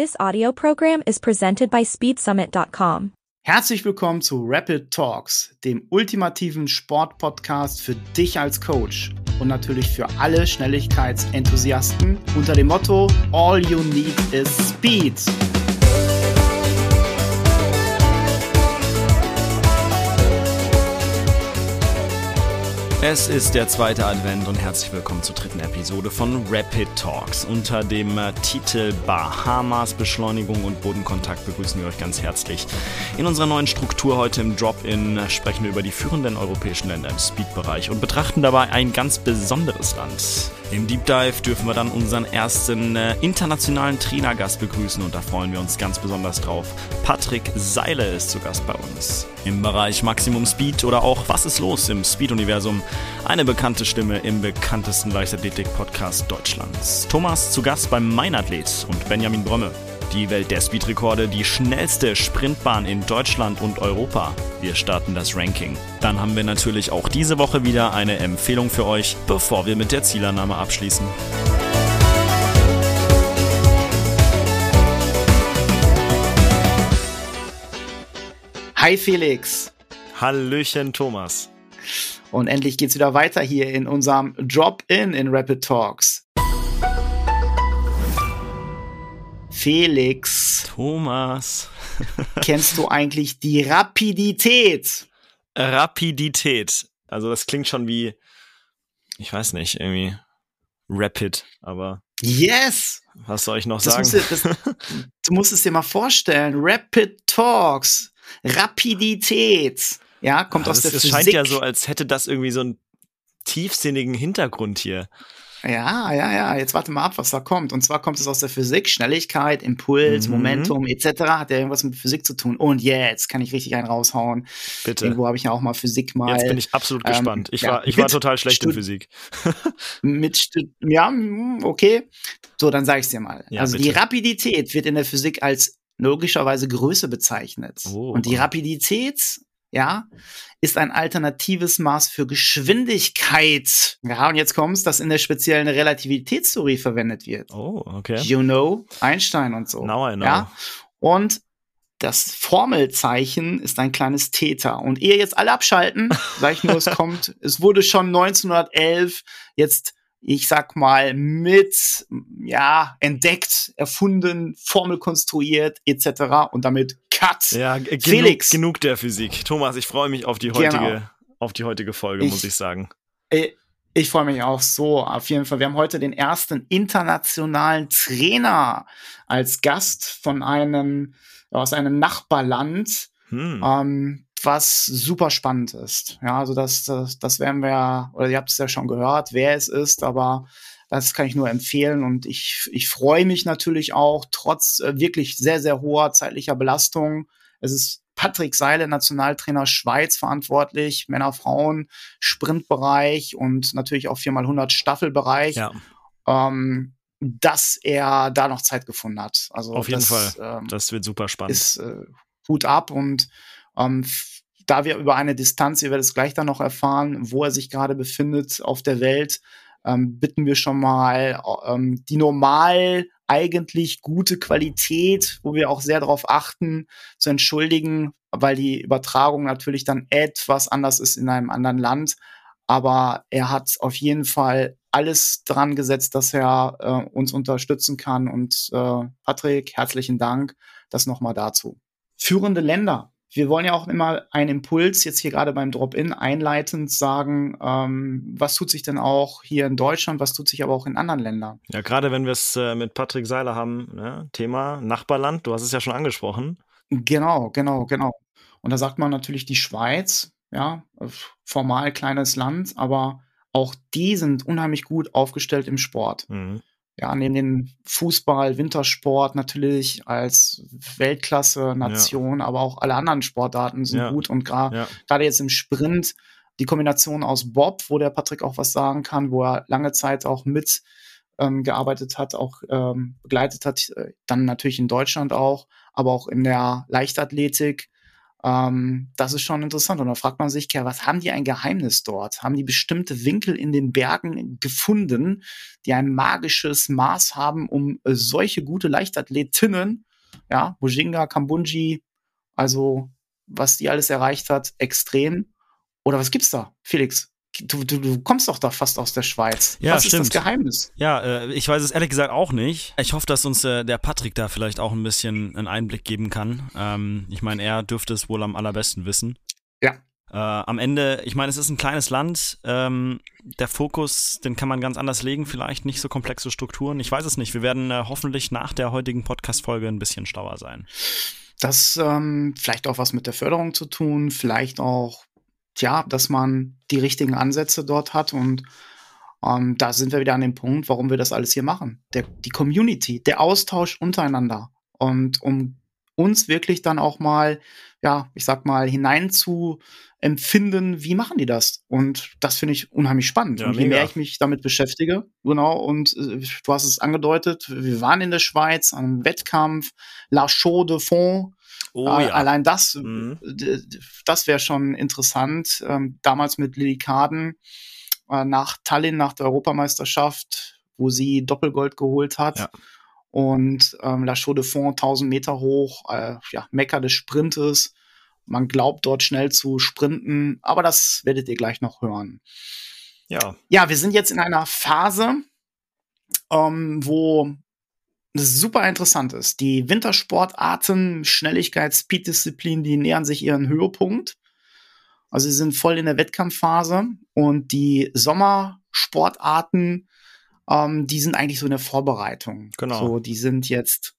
This audio program is presented by SpeedSummit.com. Herzlich willkommen zu Rapid Talks, dem ultimativen Sportpodcast für dich als Coach und natürlich für alle Schnelligkeitsenthusiasten unter dem Motto All you need is Speed. Es ist der zweite Advent und herzlich willkommen zur dritten Episode von Rapid Talks. Unter dem äh, Titel Bahamas Beschleunigung und Bodenkontakt begrüßen wir euch ganz herzlich. In unserer neuen Struktur heute im Drop-In sprechen wir über die führenden europäischen Länder im Speed-Bereich und betrachten dabei ein ganz besonderes Land. Im Deep Dive dürfen wir dann unseren ersten äh, internationalen Trainergast begrüßen und da freuen wir uns ganz besonders drauf. Patrick Seile ist zu Gast bei uns. Im Bereich Maximum Speed oder auch Was ist los im Speed-Universum? Eine bekannte Stimme im bekanntesten Leichtathletik-Podcast Deutschlands. Thomas zu Gast beim Meinathlet und Benjamin Brömme. Die Welt der Speedrekorde, die schnellste Sprintbahn in Deutschland und Europa. Wir starten das Ranking. Dann haben wir natürlich auch diese Woche wieder eine Empfehlung für euch, bevor wir mit der Zielannahme abschließen. Hi Felix. Hallöchen Thomas. Und endlich geht's wieder weiter hier in unserem Drop-In in Rapid Talks. Felix. Thomas. kennst du eigentlich die Rapidität? Rapidität. Also das klingt schon wie, ich weiß nicht, irgendwie rapid, aber. Yes! Was soll ich noch das sagen? Musst du, das, du musst es dir mal vorstellen. Rapid Talks. Rapidität. Ja, kommt Ja, aus das, der es Physik. scheint ja so, als hätte das irgendwie so einen tiefsinnigen Hintergrund hier. Ja, ja, ja. Jetzt warte mal ab, was da kommt. Und zwar kommt es aus der Physik. Schnelligkeit, Impuls, Mhm. Momentum etc. hat ja irgendwas mit Physik zu tun. Und jetzt kann ich richtig einen raushauen. Bitte. Irgendwo habe ich ja auch mal Physik mal Jetzt bin ich absolut ähm, gespannt. Ich ja, war, ich war total schlecht in Stud- Physik. mit Stu- ja, mm, okay. So, dann sage ich dir mal. Ja, also die bitte. Rapidität wird in der Physik als logischerweise Größe bezeichnet. Oh. Und die Rapidität, ja, ist ein alternatives Maß für Geschwindigkeit. Ja, und jetzt kommt's, das in der speziellen Relativitätstheorie verwendet wird. Oh, okay. You know, Einstein und so. Now I know. Ja? Und das Formelzeichen ist ein kleines Theta. Und ihr jetzt alle abschalten, sag ich nur, es kommt, es wurde schon 1911 jetzt, ich sag mal, mit, ja, entdeckt, erfunden, Formel konstruiert, etc. Und damit Cut. Ja, genug, Felix. genug der Physik. Thomas, ich freue mich auf die Genau. heutige, auf die heutige Folge, Ich- muss ich sagen. Äh, Ich freue mich auch so. Auf jeden Fall. Wir haben heute den ersten internationalen Trainer als Gast von einem, aus einem Nachbarland. Hm. ähm, was super spannend ist. Ja, also das, das, das werden wir, oder ihr habt es ja schon gehört, wer es ist, aber das kann ich nur empfehlen und ich, ich freue mich natürlich auch, trotz äh, wirklich sehr, sehr hoher zeitlicher Belastung. Es ist Patrick Seile, Nationaltrainer Schweiz verantwortlich, Männer, Frauen, Sprintbereich und natürlich auch 4x100 Staffelbereich, ja, ähm, dass er da noch Zeit gefunden hat. Also auf jeden das, Fall. Ähm, Das wird super spannend. ist äh, Hut ab und ähm, da wir über eine Distanz, ihr werdet es gleich dann noch erfahren, wo er sich gerade befindet auf der Welt, ähm, bitten wir schon mal ähm, die normal eigentlich gute Qualität, wo wir auch sehr darauf achten, zu entschuldigen, weil die Übertragung natürlich dann etwas anders ist in einem anderen Land. Aber er hat auf jeden Fall alles dran gesetzt, dass er äh, uns unterstützen kann. Und äh, Patrick, herzlichen Dank. Das nochmal dazu. Führende Länder. Wir wollen ja auch immer einen Impuls jetzt hier gerade beim Drop-In einleitend sagen, ähm, was tut sich denn auch hier in Deutschland, was tut sich aber auch in anderen Ländern? Ja, gerade wenn wir es äh, mit Patrick Seiler haben, ne? Thema Nachbarland, du hast es ja schon angesprochen. Genau, genau, genau. Und da sagt man natürlich die Schweiz, ja, formal kleines Land, aber auch die sind unheimlich gut aufgestellt im Sport. Mhm. Ja, neben den Fußball, Wintersport natürlich als Weltklasse-Nation, aber auch alle anderen Sportarten sind Ja. gut und gra- Ja. gerade jetzt im Sprint die Kombination aus Bob, wo der Patrick auch was sagen kann, wo er lange Zeit auch mit ähm, gearbeitet hat, auch ähm, begleitet hat, äh, dann natürlich in Deutschland auch, aber auch in der Leichtathletik. Ähm, das ist schon interessant. Und da fragt man sich, was haben die ein Geheimnis dort? Haben die bestimmte Winkel in den Bergen gefunden, die ein magisches Maß haben, um äh, solche gute Leichtathletinnen, ja, Bujinga, Kambunji, also was die alles erreicht hat, extrem. Oder was gibt's da, Felix? Du, du, du kommst doch da fast aus der Schweiz. Ja, Was stimmt. ist das Geheimnis? Ja, äh, ich weiß es ehrlich gesagt auch nicht. Ich hoffe, dass uns äh, der Patrick da vielleicht auch ein bisschen einen Einblick geben kann. Ähm, ich meine, er dürfte es wohl am allerbesten wissen. Ja. Äh, am Ende, ich meine, es ist ein kleines Land. Ähm, der Fokus, den kann man ganz anders legen, vielleicht nicht so komplexe Strukturen. Ich weiß es nicht. Wir werden äh, hoffentlich nach der heutigen Podcast-Folge ein bisschen schlauer sein. Das ähm, vielleicht auch was mit der Förderung zu tun, vielleicht auch tja, dass man die richtigen Ansätze dort hat und ähm, da sind wir wieder an dem Punkt, warum wir das alles hier machen. Der, die Community, der Austausch untereinander und um uns wirklich dann auch mal, ja, ich sag mal, hinein zu empfinden, wie machen die das? Und das finde ich unheimlich spannend. Ja, und je mega. mehr ich mich damit beschäftige, genau, und äh, du hast es angedeutet, wir waren in der Schweiz an einem Wettkampf, La Chaux de Fonds, Oh äh, Allein das, Mhm. das wäre schon interessant. Ähm, damals mit Lilly Kaden äh, nach Tallinn, nach der Europameisterschaft, wo sie Doppelgold geholt hat. Ja. Und ähm, La Chaux de Fonds 1000 Meter hoch, äh, ja, Mecker des Sprintes. Man glaubt dort schnell zu sprinten, aber das werdet ihr gleich noch hören. Ja. Ja, wir sind jetzt in einer Phase, ähm, wo super interessant ist. Die Wintersportarten, Schnelligkeit, Speed-Disziplin, die nähern sich ihren Höhepunkt. Also sie sind voll in der Wettkampfphase und die Sommersportarten, ähm, die sind eigentlich so in der Vorbereitung. Genau. So, die sind jetzt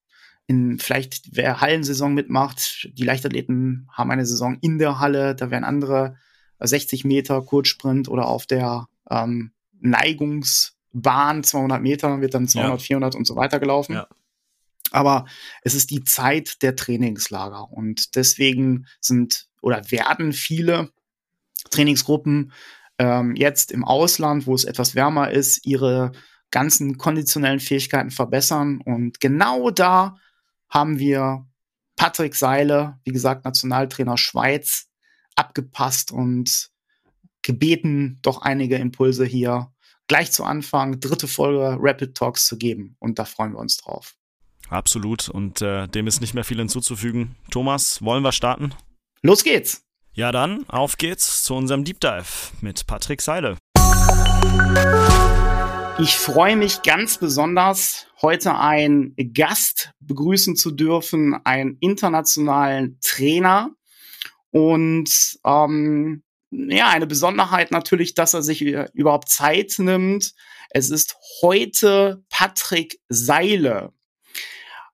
in vielleicht, wer Hallensaison mitmacht, die Leichtathleten haben eine Saison in der Halle, da werden andere 60 Meter Kurzsprint oder auf der ähm, Neigungsbahn 200 Meter wird dann 200, Ja. 400 und so weiter gelaufen. Ja. Aber es ist die Zeit der Trainingslager und deswegen sind oder werden viele Trainingsgruppen ähm, jetzt im Ausland, wo es etwas wärmer ist, ihre ganzen konditionellen Fähigkeiten verbessern. Und genau da haben wir Patrick Seile, wie gesagt, Nationaltrainer Schweiz, abgepasst und gebeten, doch einige Impulse hier gleich zu Anfang, dritte Folge Rapid Talks zu geben. Und da freuen wir uns drauf. Absolut. Und äh, dem ist nicht mehr viel hinzuzufügen. Thomas, wollen wir starten? Los geht's! Ja, dann auf geht's zu unserem Deep Dive mit Patrick Seile. Ich freue mich ganz besonders, heute einen Gast begrüßen zu dürfen, einen internationalen Trainer. Und ähm, ja, eine Besonderheit natürlich, dass er sich überhaupt Zeit nimmt. Es ist heute Patrick Seile.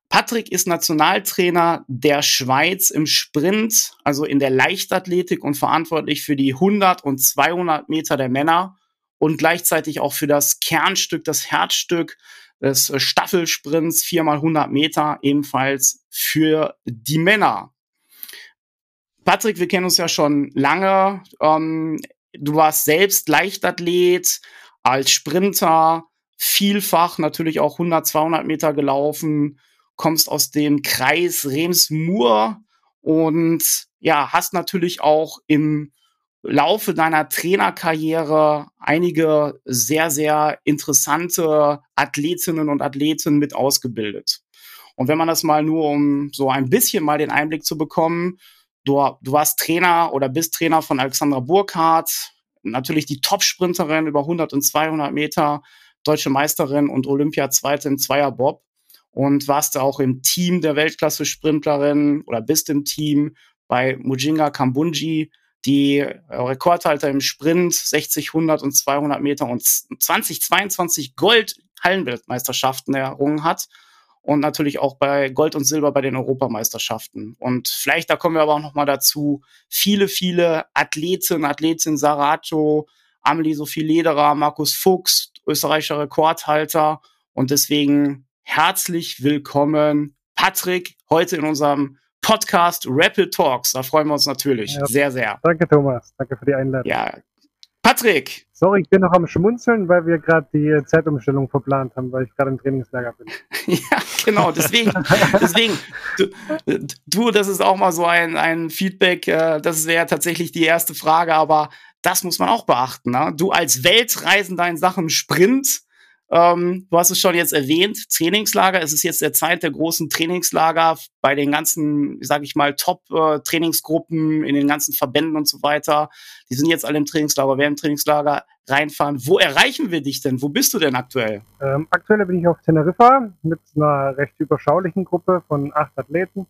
Patrick ist Nationaltrainer der Schweiz im Sprint, also in der Leichtathletik und verantwortlich für die 100 und 200 Meter der Männer und gleichzeitig auch für das Kernstück, das Herzstück des äh, Staffelsprints 4x100 Meter, ebenfalls für die Männer. Patrick, wir kennen uns ja schon lange. Ähm, du warst selbst Leichtathlet, als Sprinter, vielfach natürlich auch 100, 200 Meter gelaufen, kommst aus dem Kreis Rems-Mur und ja, hast natürlich auch im Laufe deiner Trainerkarriere einige sehr, sehr interessante Athletinnen und Athleten mit ausgebildet. Und wenn man das mal nur, um so ein bisschen mal den Einblick zu bekommen, du, du warst Trainer oder bist Trainer von Alexandra Burkhardt, natürlich die Top-Sprinterin über 100 und 200 Meter, deutsche Meisterin und Olympia-Zweite im Zweierbob und warst auch im Team der Weltklasse-Sprintlerin oder bist im Team bei Mujinga Kambunji, die äh, Rekordhalter im Sprint 60, 100 und 200 Meter und 2022 Gold-Hallenweltmeisterschaften errungen hat und natürlich auch bei Gold und Silber bei den Europameisterschaften. Und vielleicht, da kommen wir aber auch noch mal dazu, viele, viele Athleten, Athletin Sarato, Amelie Sophie Lederer, Markus Fuchs, österreichischer Rekordhalter. Und deswegen herzlich willkommen, Patrick, heute in unserem Podcast Rapid Talks. Da freuen wir uns natürlich Ja. sehr, sehr. Danke, Thomas. Danke für die Einladung. Ja, Patrick! Sorry, ich bin noch am Schmunzeln, weil wir gerade die Zeitumstellung verplant haben, weil ich gerade im Trainingslager bin. ja, genau, deswegen, deswegen, du, du, das ist auch mal so ein, ein Feedback, äh, das wäre tatsächlich die erste Frage, aber das muss man auch beachten. Ne? Du als Weltreisender in Sachen Sprint, ähm, du hast es schon jetzt erwähnt, Trainingslager. Es ist jetzt der Zeit der großen Trainingslager bei den ganzen, sage ich mal, Top-Trainingsgruppen in den ganzen Verbänden und so weiter. Die sind jetzt alle im Trainingslager, werden im Trainingslager reinfahren. Wo erreichen wir dich denn? Wo bist du denn aktuell? Ähm, aktuell bin ich auf Teneriffa mit einer recht überschaulichen Gruppe von acht Athleten.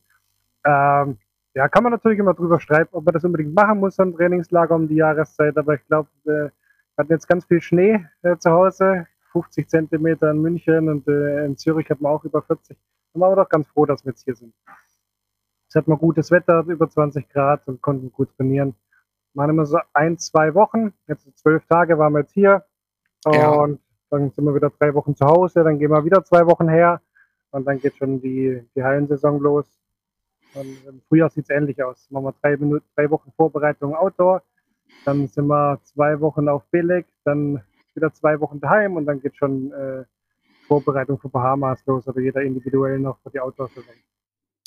Ähm, ja, kann man natürlich immer drüber streiten, ob man das unbedingt machen muss, ein Trainingslager um die Jahreszeit. Aber ich glaube, wir hatten jetzt ganz viel Schnee äh, zu Hause. 50 Zentimeter in München und äh, in Zürich hat man auch über 40. Da waren wir doch ganz froh, dass wir jetzt hier sind. Es hat mal gutes Wetter, über 20 Grad und konnten gut trainieren. Waren immer so ein, zwei Wochen, jetzt zwölf Tage waren wir jetzt hier und ja. dann sind wir wieder drei Wochen zu Hause, dann gehen wir wieder zwei Wochen her und dann geht schon die, die Hallensaison los. Und Im Frühjahr sieht es ähnlich aus. Machen wir drei, Minuten, drei Wochen Vorbereitung Outdoor, dann sind wir zwei Wochen auf Beleg, dann wieder zwei Wochen daheim und dann geht schon äh, Vorbereitung für Bahamas los oder jeder individuell noch für die Outdoor-Saison.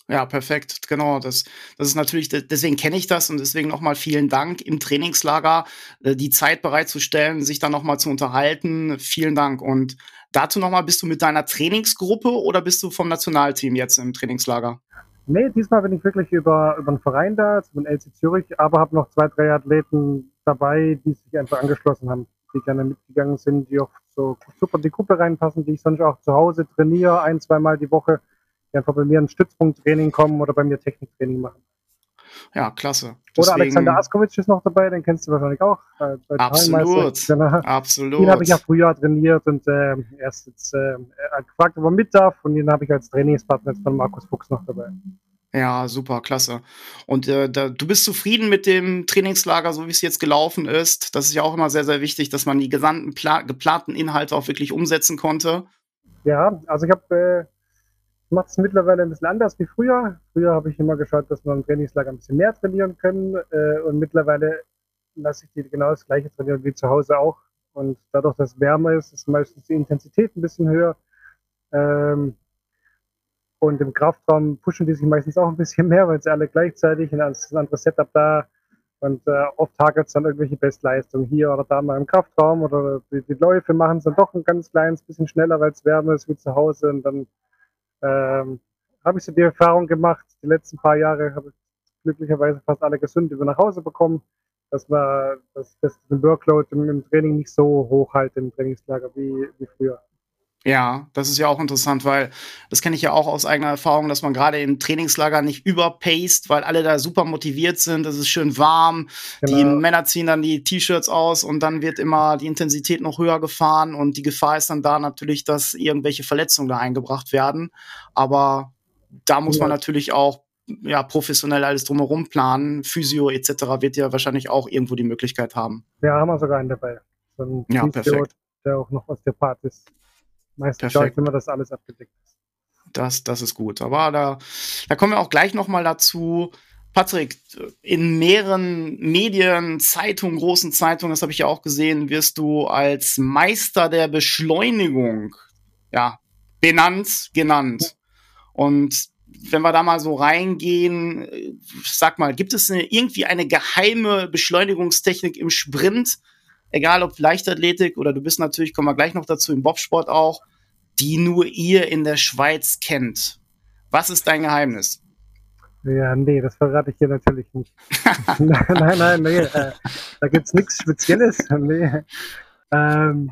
Ja, perfekt, genau. Das, das ist natürlich, deswegen kenne ich das und deswegen nochmal vielen Dank im Trainingslager, äh, die Zeit bereitzustellen, sich dann nochmal zu unterhalten. Vielen Dank. Und dazu nochmal, bist du mit deiner Trainingsgruppe oder bist du vom Nationalteam jetzt im Trainingslager? Nee, diesmal bin ich wirklich über, über einen Verein da, den LC Zürich, aber habe noch zwei, drei Athleten dabei, die sich einfach angeschlossen haben die gerne mitgegangen sind, die auch so super in die Gruppe reinpassen, die ich sonst auch zu Hause trainiere, ein, zweimal die Woche, die einfach bei mir ein Stützpunkttraining kommen oder bei mir Techniktraining machen. Ja, klasse. Deswegen, oder Alexander Askovic ist noch dabei, den kennst du wahrscheinlich auch. Äh, absolut, genau. absolut. Den habe ich ja früher trainiert und äh, erst jetzt äh, gefragt, ob er mit darf und den habe ich als Trainingspartner jetzt von Markus Fuchs noch dabei. Ja, super, klasse. Und äh, da, du bist zufrieden mit dem Trainingslager, so wie es jetzt gelaufen ist. Das ist ja auch immer sehr, sehr wichtig, dass man die gesamten geplanten Inhalte auch wirklich umsetzen konnte. Ja, also ich habe äh, mache es mittlerweile ein bisschen anders wie früher. Früher habe ich immer geschaut, dass wir im Trainingslager ein bisschen mehr trainieren können. Äh, und mittlerweile lasse ich die genau das gleiche trainieren wie zu Hause auch. Und dadurch, dass es wärmer ist, ist meistens die Intensität ein bisschen höher. Ähm, und im Kraftraum pushen die sich meistens auch ein bisschen mehr, weil sie alle gleichzeitig ein anderes Setup da und äh, oft hagelt es dann irgendwelche Bestleistungen hier oder da mal im Kraftraum oder die, die Läufe machen es dann doch ein ganz kleines bisschen schneller, weil es wärmer ist wie zu Hause. Und dann ähm, habe ich so die Erfahrung gemacht, die letzten paar Jahre habe ich glücklicherweise fast alle gesund über nach Hause bekommen, dass man den Workload im, im Training nicht so hoch halt im Trainingslager wie, wie früher. Ja, das ist ja auch interessant, weil das kenne ich ja auch aus eigener Erfahrung, dass man gerade im Trainingslager nicht überpaced, weil alle da super motiviert sind, es ist schön warm, genau. die Männer ziehen dann die T-Shirts aus und dann wird immer die Intensität noch höher gefahren und die Gefahr ist dann da natürlich, dass irgendwelche Verletzungen da eingebracht werden. Aber da muss ja. man natürlich auch ja, professionell alles drumherum planen. Physio etc. wird ja wahrscheinlich auch irgendwo die Möglichkeit haben. Ja, haben wir sogar einen dabei. So ein ja, Physio, perfekt. der auch noch Osteopath ist. Meistens schaue ich immer, dass alles abgedeckt ist. Das, das ist gut. Aber da, da kommen wir auch gleich nochmal dazu. Patrick, in mehreren Medien, Zeitungen, großen Zeitungen, das habe ich ja auch gesehen, wirst du als Meister der Beschleunigung ja, benannt, genannt. Und wenn wir da mal so reingehen, sag mal, gibt es eine, irgendwie eine geheime Beschleunigungstechnik im Sprint, egal ob Leichtathletik oder du bist natürlich, kommen wir gleich noch dazu, im Bobsport auch, die nur ihr in der Schweiz kennt. Was ist dein Geheimnis? Ja, nee, das verrate ich dir natürlich nicht. nein, nein, nee, äh, da gibt's nichts Spezielles. Nee. Ähm,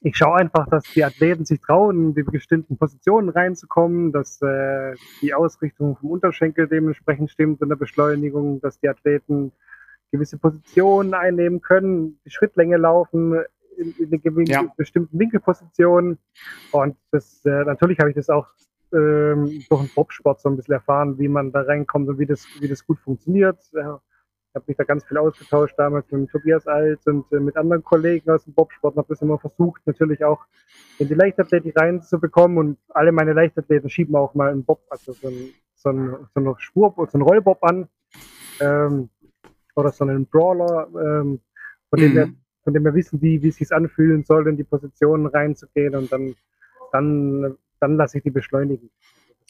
ich schaue einfach, dass die Athleten sich trauen, in die bestimmten Positionen reinzukommen, dass äh, die Ausrichtung vom Unterschenkel dementsprechend stimmt in der Beschleunigung, dass die Athleten gewisse Positionen einnehmen können, die Schrittlänge laufen, in, in eine ja. bestimmten Winkelposition. Und das, äh, natürlich habe ich das auch ähm, durch den Bobsport so ein bisschen erfahren, wie man da reinkommt und wie das, wie das gut funktioniert. Ich habe mich da ganz viel ausgetauscht damals mit Tobias Alt und äh, mit anderen Kollegen aus dem Bobsport und habe das immer versucht, natürlich auch in die Leichtathletik reinzubekommen. Und alle meine Leichtathleten schieben auch mal einen Bob, also so, ein, so, ein, so eine Spur, so einen Rollbob an. Ähm, oder so einen Brawler. Ähm, von mhm. dem her von dem wir wissen, wie, wie es sich anfühlen soll, in die Positionen reinzugehen und dann, dann, dann lasse ich die beschleunigen.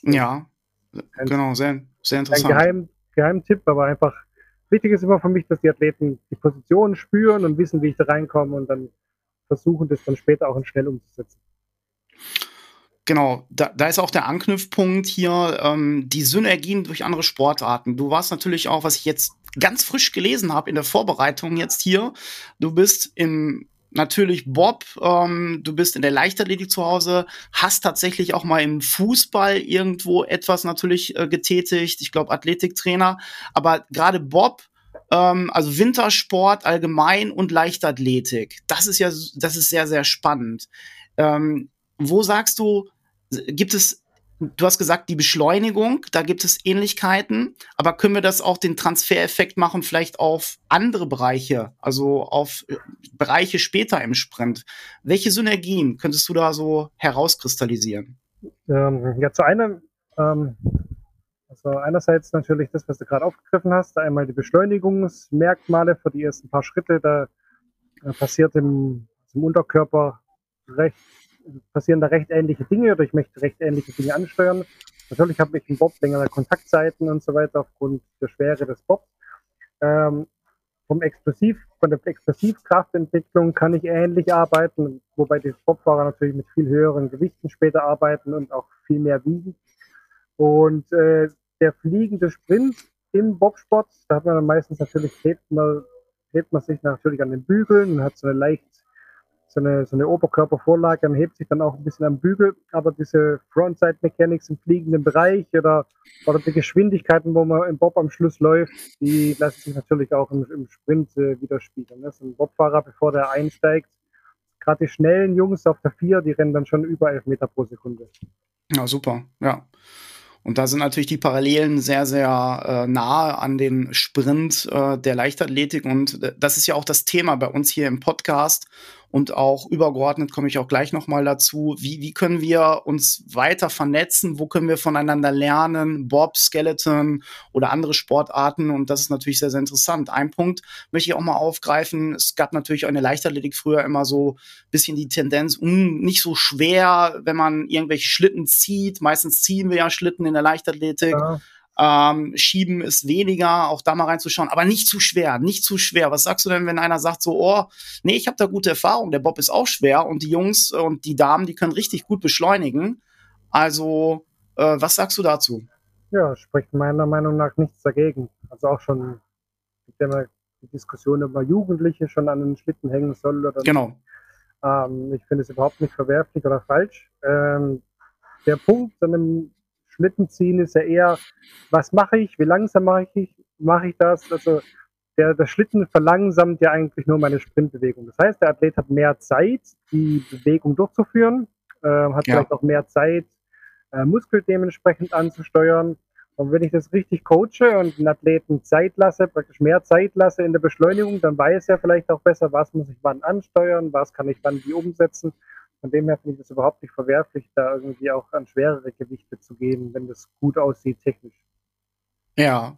Ja, ein, genau, sehr, sehr interessant. Ein Geheim, Geheimtipp, aber einfach wichtig ist immer für mich, dass die Athleten die Positionen spüren und wissen, wie ich da reinkomme und dann versuchen, das dann später auch schnell umzusetzen. Genau, da, da ist auch der Anknüpfpunkt hier, ähm, die Synergien durch andere Sportarten. Du warst natürlich auch, was ich jetzt ganz frisch gelesen habe in der Vorbereitung jetzt hier, du bist im natürlich Bob, ähm, du bist in der Leichtathletik zu Hause, hast tatsächlich auch mal im Fußball irgendwo etwas natürlich äh, getätigt, ich glaube Athletiktrainer, aber gerade Bob, ähm, also Wintersport allgemein und Leichtathletik, das ist ja, das ist sehr, sehr spannend. Ähm, wo sagst du, gibt es Du hast gesagt, die Beschleunigung, da gibt es Ähnlichkeiten, aber können wir das auch den Transfereffekt machen, vielleicht auf andere Bereiche, also auf äh, Bereiche später im Sprint? Welche Synergien könntest du da so herauskristallisieren? Ähm, ja, zu einem, ähm, also einerseits natürlich das, was du gerade aufgegriffen hast, einmal die Beschleunigungsmerkmale für die ersten paar Schritte, da äh, passiert im, im Unterkörper recht passieren da recht ähnliche Dinge oder ich möchte recht ähnliche Dinge ansteuern. Natürlich habe ich im Bob längere Kontaktzeiten und so weiter aufgrund der Schwere des Bobs. Ähm, vom Explosiv, von der Explosivkraftentwicklung kann ich ähnlich arbeiten, wobei die Bobfahrer natürlich mit viel höheren Gewichten später arbeiten und auch viel mehr wiegen. Und äh, der fliegende Sprint im Bobsport, da hat man dann meistens natürlich, hebt man, hebt man sich natürlich an den Bügeln und hat so eine leicht so eine, so eine Oberkörpervorlage, dann hebt sich dann auch ein bisschen am Bügel, aber diese Frontside Mechanics im fliegenden Bereich oder, oder die Geschwindigkeiten, wo man im Bob am Schluss läuft, die lassen sich natürlich auch im, im Sprint äh, widerspiegeln. Ne? So ein Bobfahrer, bevor der einsteigt, gerade die schnellen Jungs auf der 4, die rennen dann schon über 11 Meter pro Sekunde. Ja, super, ja. Und da sind natürlich die Parallelen sehr, sehr äh, nahe an den Sprint äh, der Leichtathletik. Und äh, das ist ja auch das Thema bei uns hier im Podcast und auch übergeordnet komme ich auch gleich nochmal dazu, wie, wie können wir uns weiter vernetzen, wo können wir voneinander lernen, Bob, Skeleton oder andere Sportarten? Und das ist natürlich sehr, sehr interessant. Ein Punkt möchte ich auch mal aufgreifen, es gab natürlich auch in der Leichtathletik früher immer so ein bisschen die Tendenz, mh, hm, nicht so schwer, wenn man irgendwelche Schlitten zieht, meistens ziehen wir ja Schlitten in der Leichtathletik. Ja ähm, Schieben ist weniger, auch da mal reinzuschauen, aber nicht zu schwer, nicht zu schwer. Was sagst du denn, wenn einer sagt so, oh, nee, ich habe da gute Erfahrung, der Bob ist auch schwer und die Jungs und die Damen, die können richtig gut beschleunigen. Also, äh, was sagst du dazu? Ja, spricht meiner Meinung nach nichts dagegen. Also auch schon gibt ja die Diskussion über Jugendliche schon an den Schlitten hängen soll oder Genau. Ähm, ich finde es überhaupt nicht verwerflich oder falsch. Ähm, der Punkt an einem Schlitten ziehen ist ja eher, was mache ich, wie langsam mache ich, mache ich das? Also der, der Schlitten verlangsamt ja eigentlich nur meine Sprintbewegung. Das heißt, der Athlet hat mehr Zeit, die Bewegung durchzuführen, äh, hat ja. vielleicht auch mehr Zeit, äh, Muskel dementsprechend anzusteuern. Und wenn ich das richtig coache und den Athleten Zeit lasse, praktisch mehr Zeit lasse in der Beschleunigung, dann weiß er vielleicht auch besser, was muss ich wann ansteuern, was kann ich wann wie umsetzen. Von dem her finde ich es überhaupt nicht verwerflich, da irgendwie auch an schwerere Gewichte zu gehen, wenn das gut aussieht technisch. Ja.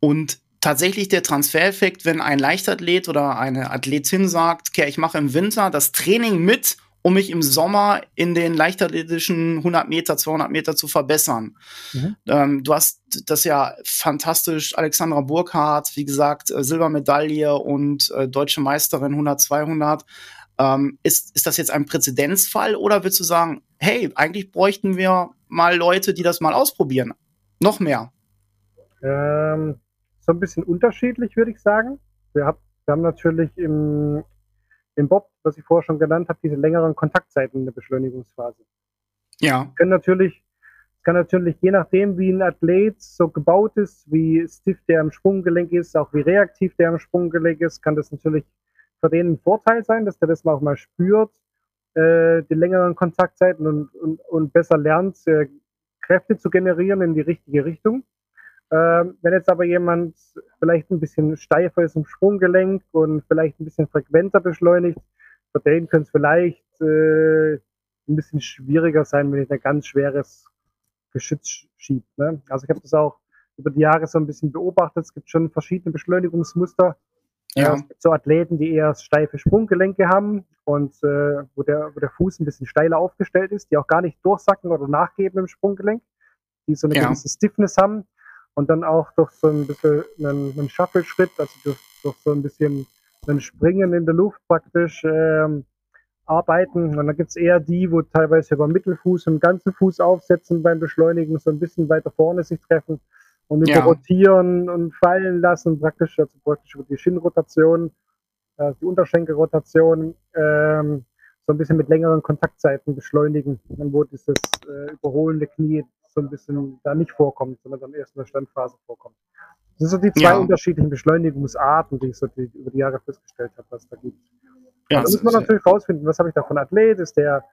Und tatsächlich der Transfereffekt, wenn ein Leichtathlet oder eine Athletin sagt, okay, ich mache im Winter das Training mit, um mich im Sommer in den leichtathletischen 100 Meter, 200 Meter zu verbessern. Mhm. Ähm, du hast das ja fantastisch, Alexandra Burkhardt, wie gesagt, äh, Silbermedaille und äh, deutsche Meisterin 100, 200. Ähm, ist, ist das jetzt ein Präzedenzfall oder willst du sagen, hey, eigentlich bräuchten wir mal Leute, die das mal ausprobieren? Noch mehr? Ähm, so ein bisschen unterschiedlich, würde ich sagen. Wir, hab, wir haben natürlich im, im Bob, was ich vorher schon genannt habe, diese längeren Kontaktzeiten in der Beschleunigungsphase. Ja. Können natürlich, kann natürlich je nachdem, wie ein Athlet so gebaut ist, wie stiff der im Sprunggelenk ist, auch wie reaktiv der im Sprunggelenk ist, kann das natürlich für den ein Vorteil sein, dass der das auch mal spürt, äh, die längeren Kontaktzeiten und, und, und besser lernt, äh, Kräfte zu generieren in die richtige Richtung. Ähm, wenn jetzt aber jemand vielleicht ein bisschen steifer ist im Sprunggelenk und vielleicht ein bisschen frequenter beschleunigt, für den könnte es vielleicht äh, ein bisschen schwieriger sein, wenn ich ein ganz schweres Geschütz schiebt. Ne? Also ich habe das auch über die Jahre so ein bisschen beobachtet. Es gibt schon verschiedene Beschleunigungsmuster, Ja. es gibt so Athleten, die eher steife Sprunggelenke haben und äh, wo, der, wo der Fuß ein bisschen steiler aufgestellt ist, die auch gar nicht durchsacken oder nachgeben im Sprunggelenk, die so eine ja. gewisse Stiffness haben und dann auch durch so ein bisschen einen, einen Shuffle-Schritt, also durch, durch, so ein bisschen ein Springen in der Luft praktisch ähm, arbeiten. Und dann gibt es eher die, wo teilweise über Mittelfuß und ganzen Fuß aufsetzen beim Beschleunigen, so ein bisschen weiter vorne sich treffen und ja. rotieren und fallen lassen, praktisch, also praktisch über die Schienenrotation, äh, die Unterschenkelrotation, ähm, so ein bisschen mit längeren Kontaktzeiten beschleunigen, dann wo dieses äh, überholende Knie so ein bisschen da nicht vorkommt, sondern dann erst in der Standphase vorkommt. Das sind so die zwei ja. unterschiedlichen Beschleunigungsarten, die ich so die, über die Jahre festgestellt habe, was da gibt. Ja, da muss man natürlich rausfinden, was habe ich da von Athlet? Ist der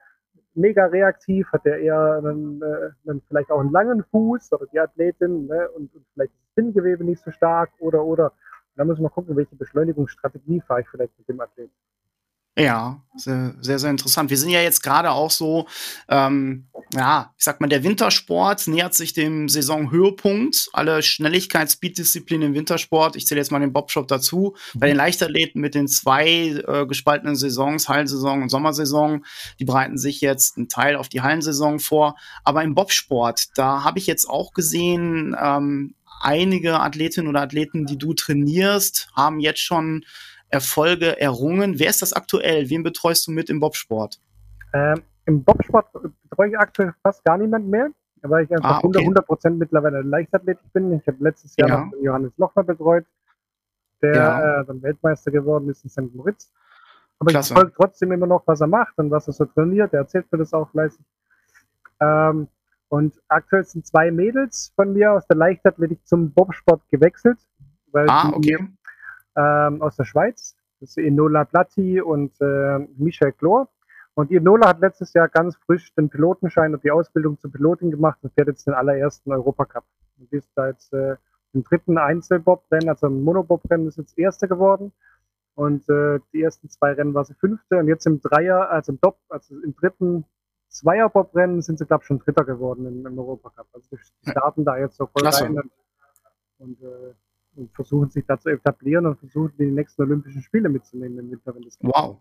mega reaktiv? Hat der eher einen, äh, einen, vielleicht auch einen langen Fuß oder die Athletin ne? und, und vielleicht das Bindegewebe nicht so stark oder oder. Da muss man gucken, welche Beschleunigungsstrategie fahre ich vielleicht mit dem Athleten. Ja, sehr, sehr, sehr interessant. Wir sind ja jetzt gerade auch so, ähm, ja, ich sag mal, der Wintersport nähert sich dem Saisonhöhepunkt. Alle Schnelligkeits-, Speed-Disziplinen im Wintersport, ich zähle jetzt mal den Bobshop dazu. Mhm. Bei den Leichtathleten mit den zwei äh, gespaltenen Saisons, Hallensaison und Sommersaison, die bereiten sich jetzt einen Teil auf die Hallensaison vor. Aber im Bobsport, da habe ich jetzt auch gesehen, ähm, einige Athletinnen oder Athleten, die du trainierst, haben jetzt schon Erfolge errungen. Wer ist das aktuell? Wen betreust du mit im Bobsport? Ähm, Im Bobsport betreue ich aktuell fast gar niemand mehr, weil ich einfach ah, okay. 100% mittlerweile Leichtathletik bin. Ich habe letztes Jahr ja. noch Johannes Lochner betreut, der ja. äh, dann Weltmeister geworden ist in St. Moritz. Aber Klasse. ich verfolge trotzdem immer noch, was er macht und was er so trainiert. Er erzählt mir das auch fleißig. Ähm, und aktuell sind zwei Mädels von mir aus der Leichtathletik zum Bobsport gewechselt. Weil ah, okay ähm, aus der Schweiz. Das ist Enola Platti und äh, Michel Chlor. Und Enola hat letztes Jahr ganz frisch den Pilotenschein und die Ausbildung zur Pilotin gemacht und fährt jetzt den allerersten Europacup. Und die ist da jetzt äh, im dritten Einzelbobrennen, also im Monobobrennen ist jetzt Erste geworden. Und äh, die ersten zwei Rennen war sie Fünfte. Und jetzt im Dreier, also im Top, also im dritten Zweierbobrennen sind sie, glaube ich, schon Dritter geworden im, im Europacup. Also die starten da jetzt so voll Klasse. rein. Und, und äh, und versuchen sich da zu etablieren und versuchen, die nächsten Olympischen Spiele mitzunehmen im Winter, wenn das geht. Wow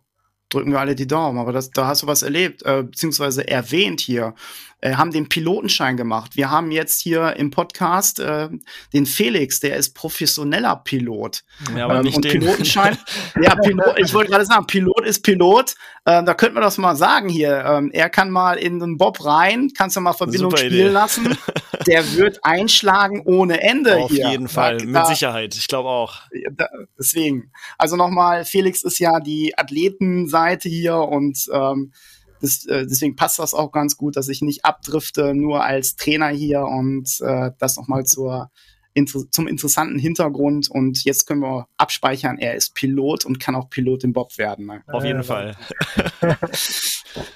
drücken wir alle die Daumen. Aber das, da hast du was erlebt, äh, beziehungsweise erwähnt hier. Äh, haben den Pilotenschein gemacht. Wir haben jetzt hier im Podcast äh, den Felix, der ist professioneller Pilot. Ja, aber ähm, nicht und den. Pilotenschein. ja, Pilot, ich wollte gerade sagen, Pilot ist Pilot. Ähm, da könnte man das mal sagen hier. Ähm, er kann mal in den Bob rein, kannst du mal Verbindung Super spielen Idee. lassen. Der wird einschlagen ohne Ende Auf hier. jeden Fall, da, mit Sicherheit. Ich glaube auch. Da, deswegen. Also nochmal, Felix ist ja die Athleten Seite hier und ähm, das, äh, deswegen passt das auch ganz gut, dass ich nicht abdrifte, nur als Trainer hier und äh, das nochmal zur inter zum interessanten Hintergrund. Und jetzt können wir abspeichern, er ist Pilot und kann auch Pilot im Bob werden. Ne? Auf jeden Fall.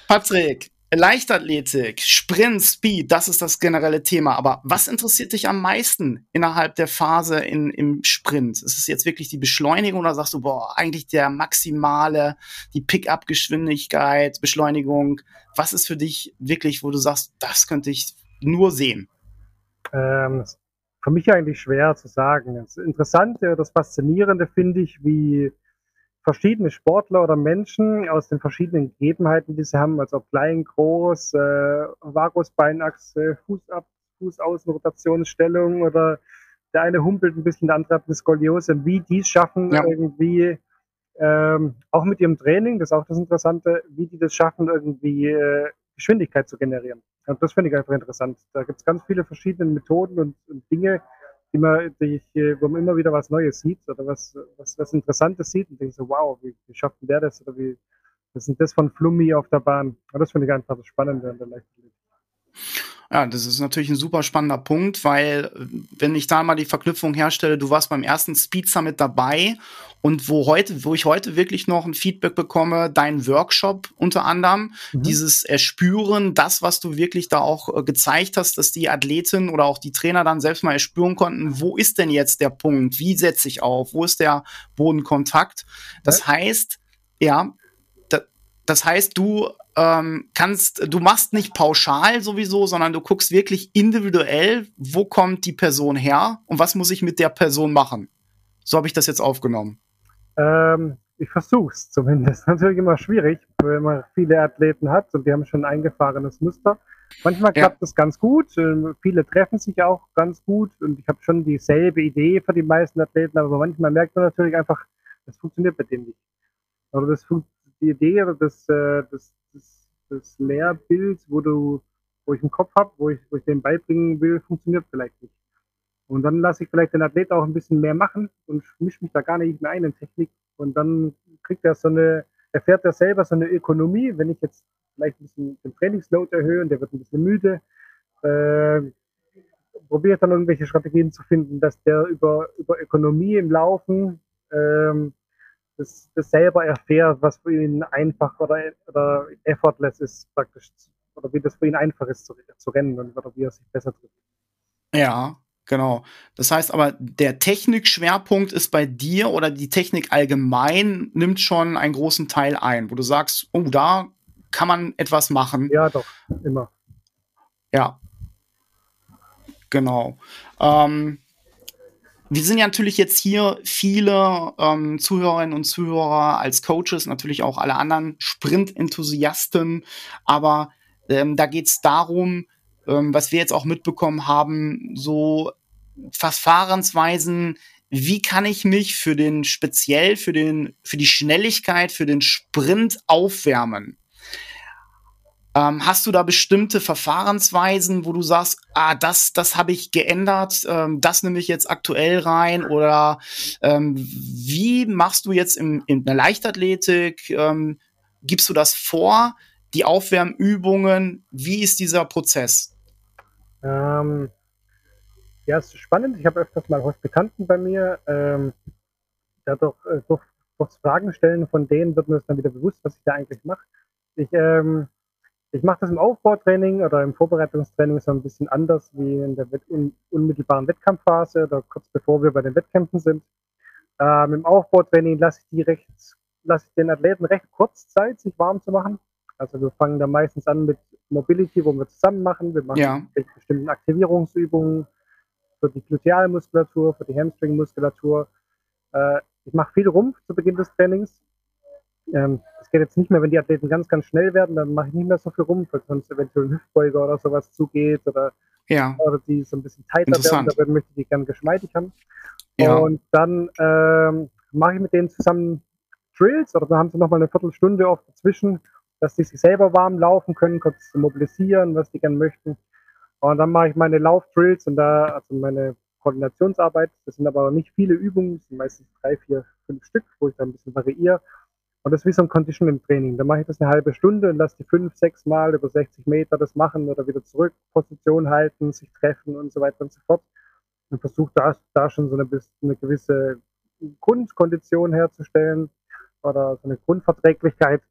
Patrick, Leichtathletik, Sprint, Speed, das ist das generelle Thema. Aber was interessiert dich am meisten innerhalb der Phase in, im Sprint? Ist es jetzt wirklich die Beschleunigung oder sagst du, boah, eigentlich der maximale, die Pickup-Geschwindigkeit, Beschleunigung? Was ist für dich wirklich, wo du sagst, das könnte ich nur sehen? Ähm, für mich eigentlich schwer zu sagen. Das Interessante, das Faszinierende finde ich, wie verschiedene Sportler oder Menschen aus den verschiedenen Gegebenheiten, die sie haben, also klein, groß, äh, Vagusbeinachse, Fußab, Fußaußenrotationsstellung oder der eine humpelt ein bisschen, der andere hat eine Skoliose, wie die es schaffen, ja. irgendwie ähm, auch mit ihrem Training, das ist auch das Interessante, wie die das schaffen, irgendwie äh, Geschwindigkeit zu generieren. Und das finde ich einfach interessant. Da gibt es ganz viele verschiedene Methoden und, und Dinge, man, die wo man immer wieder was Neues sieht oder was, was, was Interessantes sieht und denkt so, wow, wie, wie schafft denn der das oder wie, was ist das von Flummi auf der Bahn? Und das finde ich einfach das Spannende an der Leichtathletik. Ja, das ist natürlich ein super spannender Punkt, weil wenn ich da mal die Verknüpfung herstelle, du warst beim ersten Speed Summit dabei und wo heute, wo ich heute wirklich noch ein Feedback bekomme, dein Workshop unter anderem, mhm. dieses Erspüren, das, was du wirklich da auch äh, gezeigt hast, dass die Athleten oder auch die Trainer dann selbst mal erspüren konnten, wo ist denn jetzt der Punkt? Wie setze ich auf? Wo ist der Bodenkontakt? Das ja. heißt, ja, das heißt, du ähm, kannst, du machst nicht pauschal sowieso, sondern du guckst wirklich individuell, wo kommt die Person her und was muss ich mit der Person machen. So habe ich das jetzt aufgenommen. Ähm, ich versuche es zumindest. Natürlich immer schwierig, wenn man viele Athleten hat und die haben schon ein eingefahrenes Muster. Manchmal klappt ja. das ganz gut. Ähm, viele treffen sich auch ganz gut und ich habe schon dieselbe Idee für die meisten Athleten, aber manchmal merkt man natürlich einfach, das funktioniert bei denen nicht. Oder das die Idee oder das, äh, das, das, das Lehrbild, wo du, wo ich im Kopf habe, wo ich, wo ich denen beibringen will, funktioniert vielleicht nicht. Und dann lasse ich vielleicht den Athlet auch ein bisschen mehr machen und mische mich da gar nicht mehr ein in Technik. Und dann kriegt er so eine, erfährt er selber so eine Ökonomie, wenn ich jetzt vielleicht ein bisschen den Trainingsload erhöhe und der wird ein bisschen müde, äh, probiere dann irgendwelche Strategien zu finden, dass der über, über Ökonomie im Laufen ähm, das, das selber erfährt, was für ihn einfach oder, oder effortless ist praktisch, oder wie das für ihn einfach ist zu, zu rennen und oder wie er sich besser trifft. Ja, Genau. Das heißt aber, der Technikschwerpunkt ist bei dir oder die Technik allgemein nimmt schon einen großen Teil ein, wo du sagst, oh, da kann man etwas machen. Ja, doch, immer. Ja. Genau. Ähm, wir sind ja natürlich jetzt hier viele ähm, Zuhörerinnen und Zuhörer als Coaches, natürlich auch alle anderen Sprint-Enthusiasten, aber ähm, da geht es darum, ähm, was wir jetzt auch mitbekommen haben, so Verfahrensweisen, wie kann ich mich für den speziell für den für die Schnelligkeit für den Sprint aufwärmen? Ähm, hast du da bestimmte Verfahrensweisen, wo du sagst, ah, das, das habe ich geändert, ähm, das nehme ich jetzt aktuell rein? Oder ähm, wie machst du jetzt im, in der Leichtathletik? Ähm, gibst du das vor? Die Aufwärmübungen, wie ist dieser Prozess? Ähm, ja, es ist spannend. Ich habe öfters mal Hospitanten bei mir. Ähm, dadurch, äh, durch, durch Fragen stellen von denen wird mir das dann wieder bewusst, was ich da eigentlich mache. Ich ähm, ich mache das im Aufbautraining oder im Vorbereitungstraining so ein bisschen anders wie in der unmittelbaren Wettkampfphase oder kurz bevor wir bei den Wettkämpfen sind. Ähm, Im Aufbautraining lasse ich die recht, lasse ich den Athleten recht kurz Zeit, sich warm zu machen. Also wir fangen da meistens an mit Mobility, wo wir zusammen machen. Wir machen ja. bestimmten Aktivierungsübungen für die Glutealmuskulatur, für die Hamstringmuskulatur. Äh, ich mache viel Rumpf zu Beginn des Trainings. Ähm, das geht jetzt nicht mehr, wenn die Athleten ganz, ganz schnell werden, dann mache ich nicht mehr so viel rum, weil sonst eventuell ein Hüftbeuger oder sowas zugeht oder, ja. oder die so ein bisschen tighter werden, dabei möchte ich die gerne geschmeidig haben. Ja. Und dann ähm, mache ich mit denen zusammen Drills oder dann haben sie nochmal eine Viertelstunde oft dazwischen, dass die sich selber warm laufen können, kurz mobilisieren, was die gerne möchten. Und dann mache ich meine Laufdrills und da, also meine Koordinationsarbeit. Das sind aber nicht viele Übungen, das sind meistens drei, vier, fünf Stück, wo ich dann ein bisschen variiere. Und das ist wie so ein Conditioning-Training. Da mache ich das eine halbe Stunde und lasse die fünf, sechs Mal über 60 Meter das machen oder wieder zurück, Position halten, sich treffen und so weiter und so fort. Und versuche da, da schon so eine, eine gewisse Grundkondition herzustellen oder so eine Grundverträglichkeit.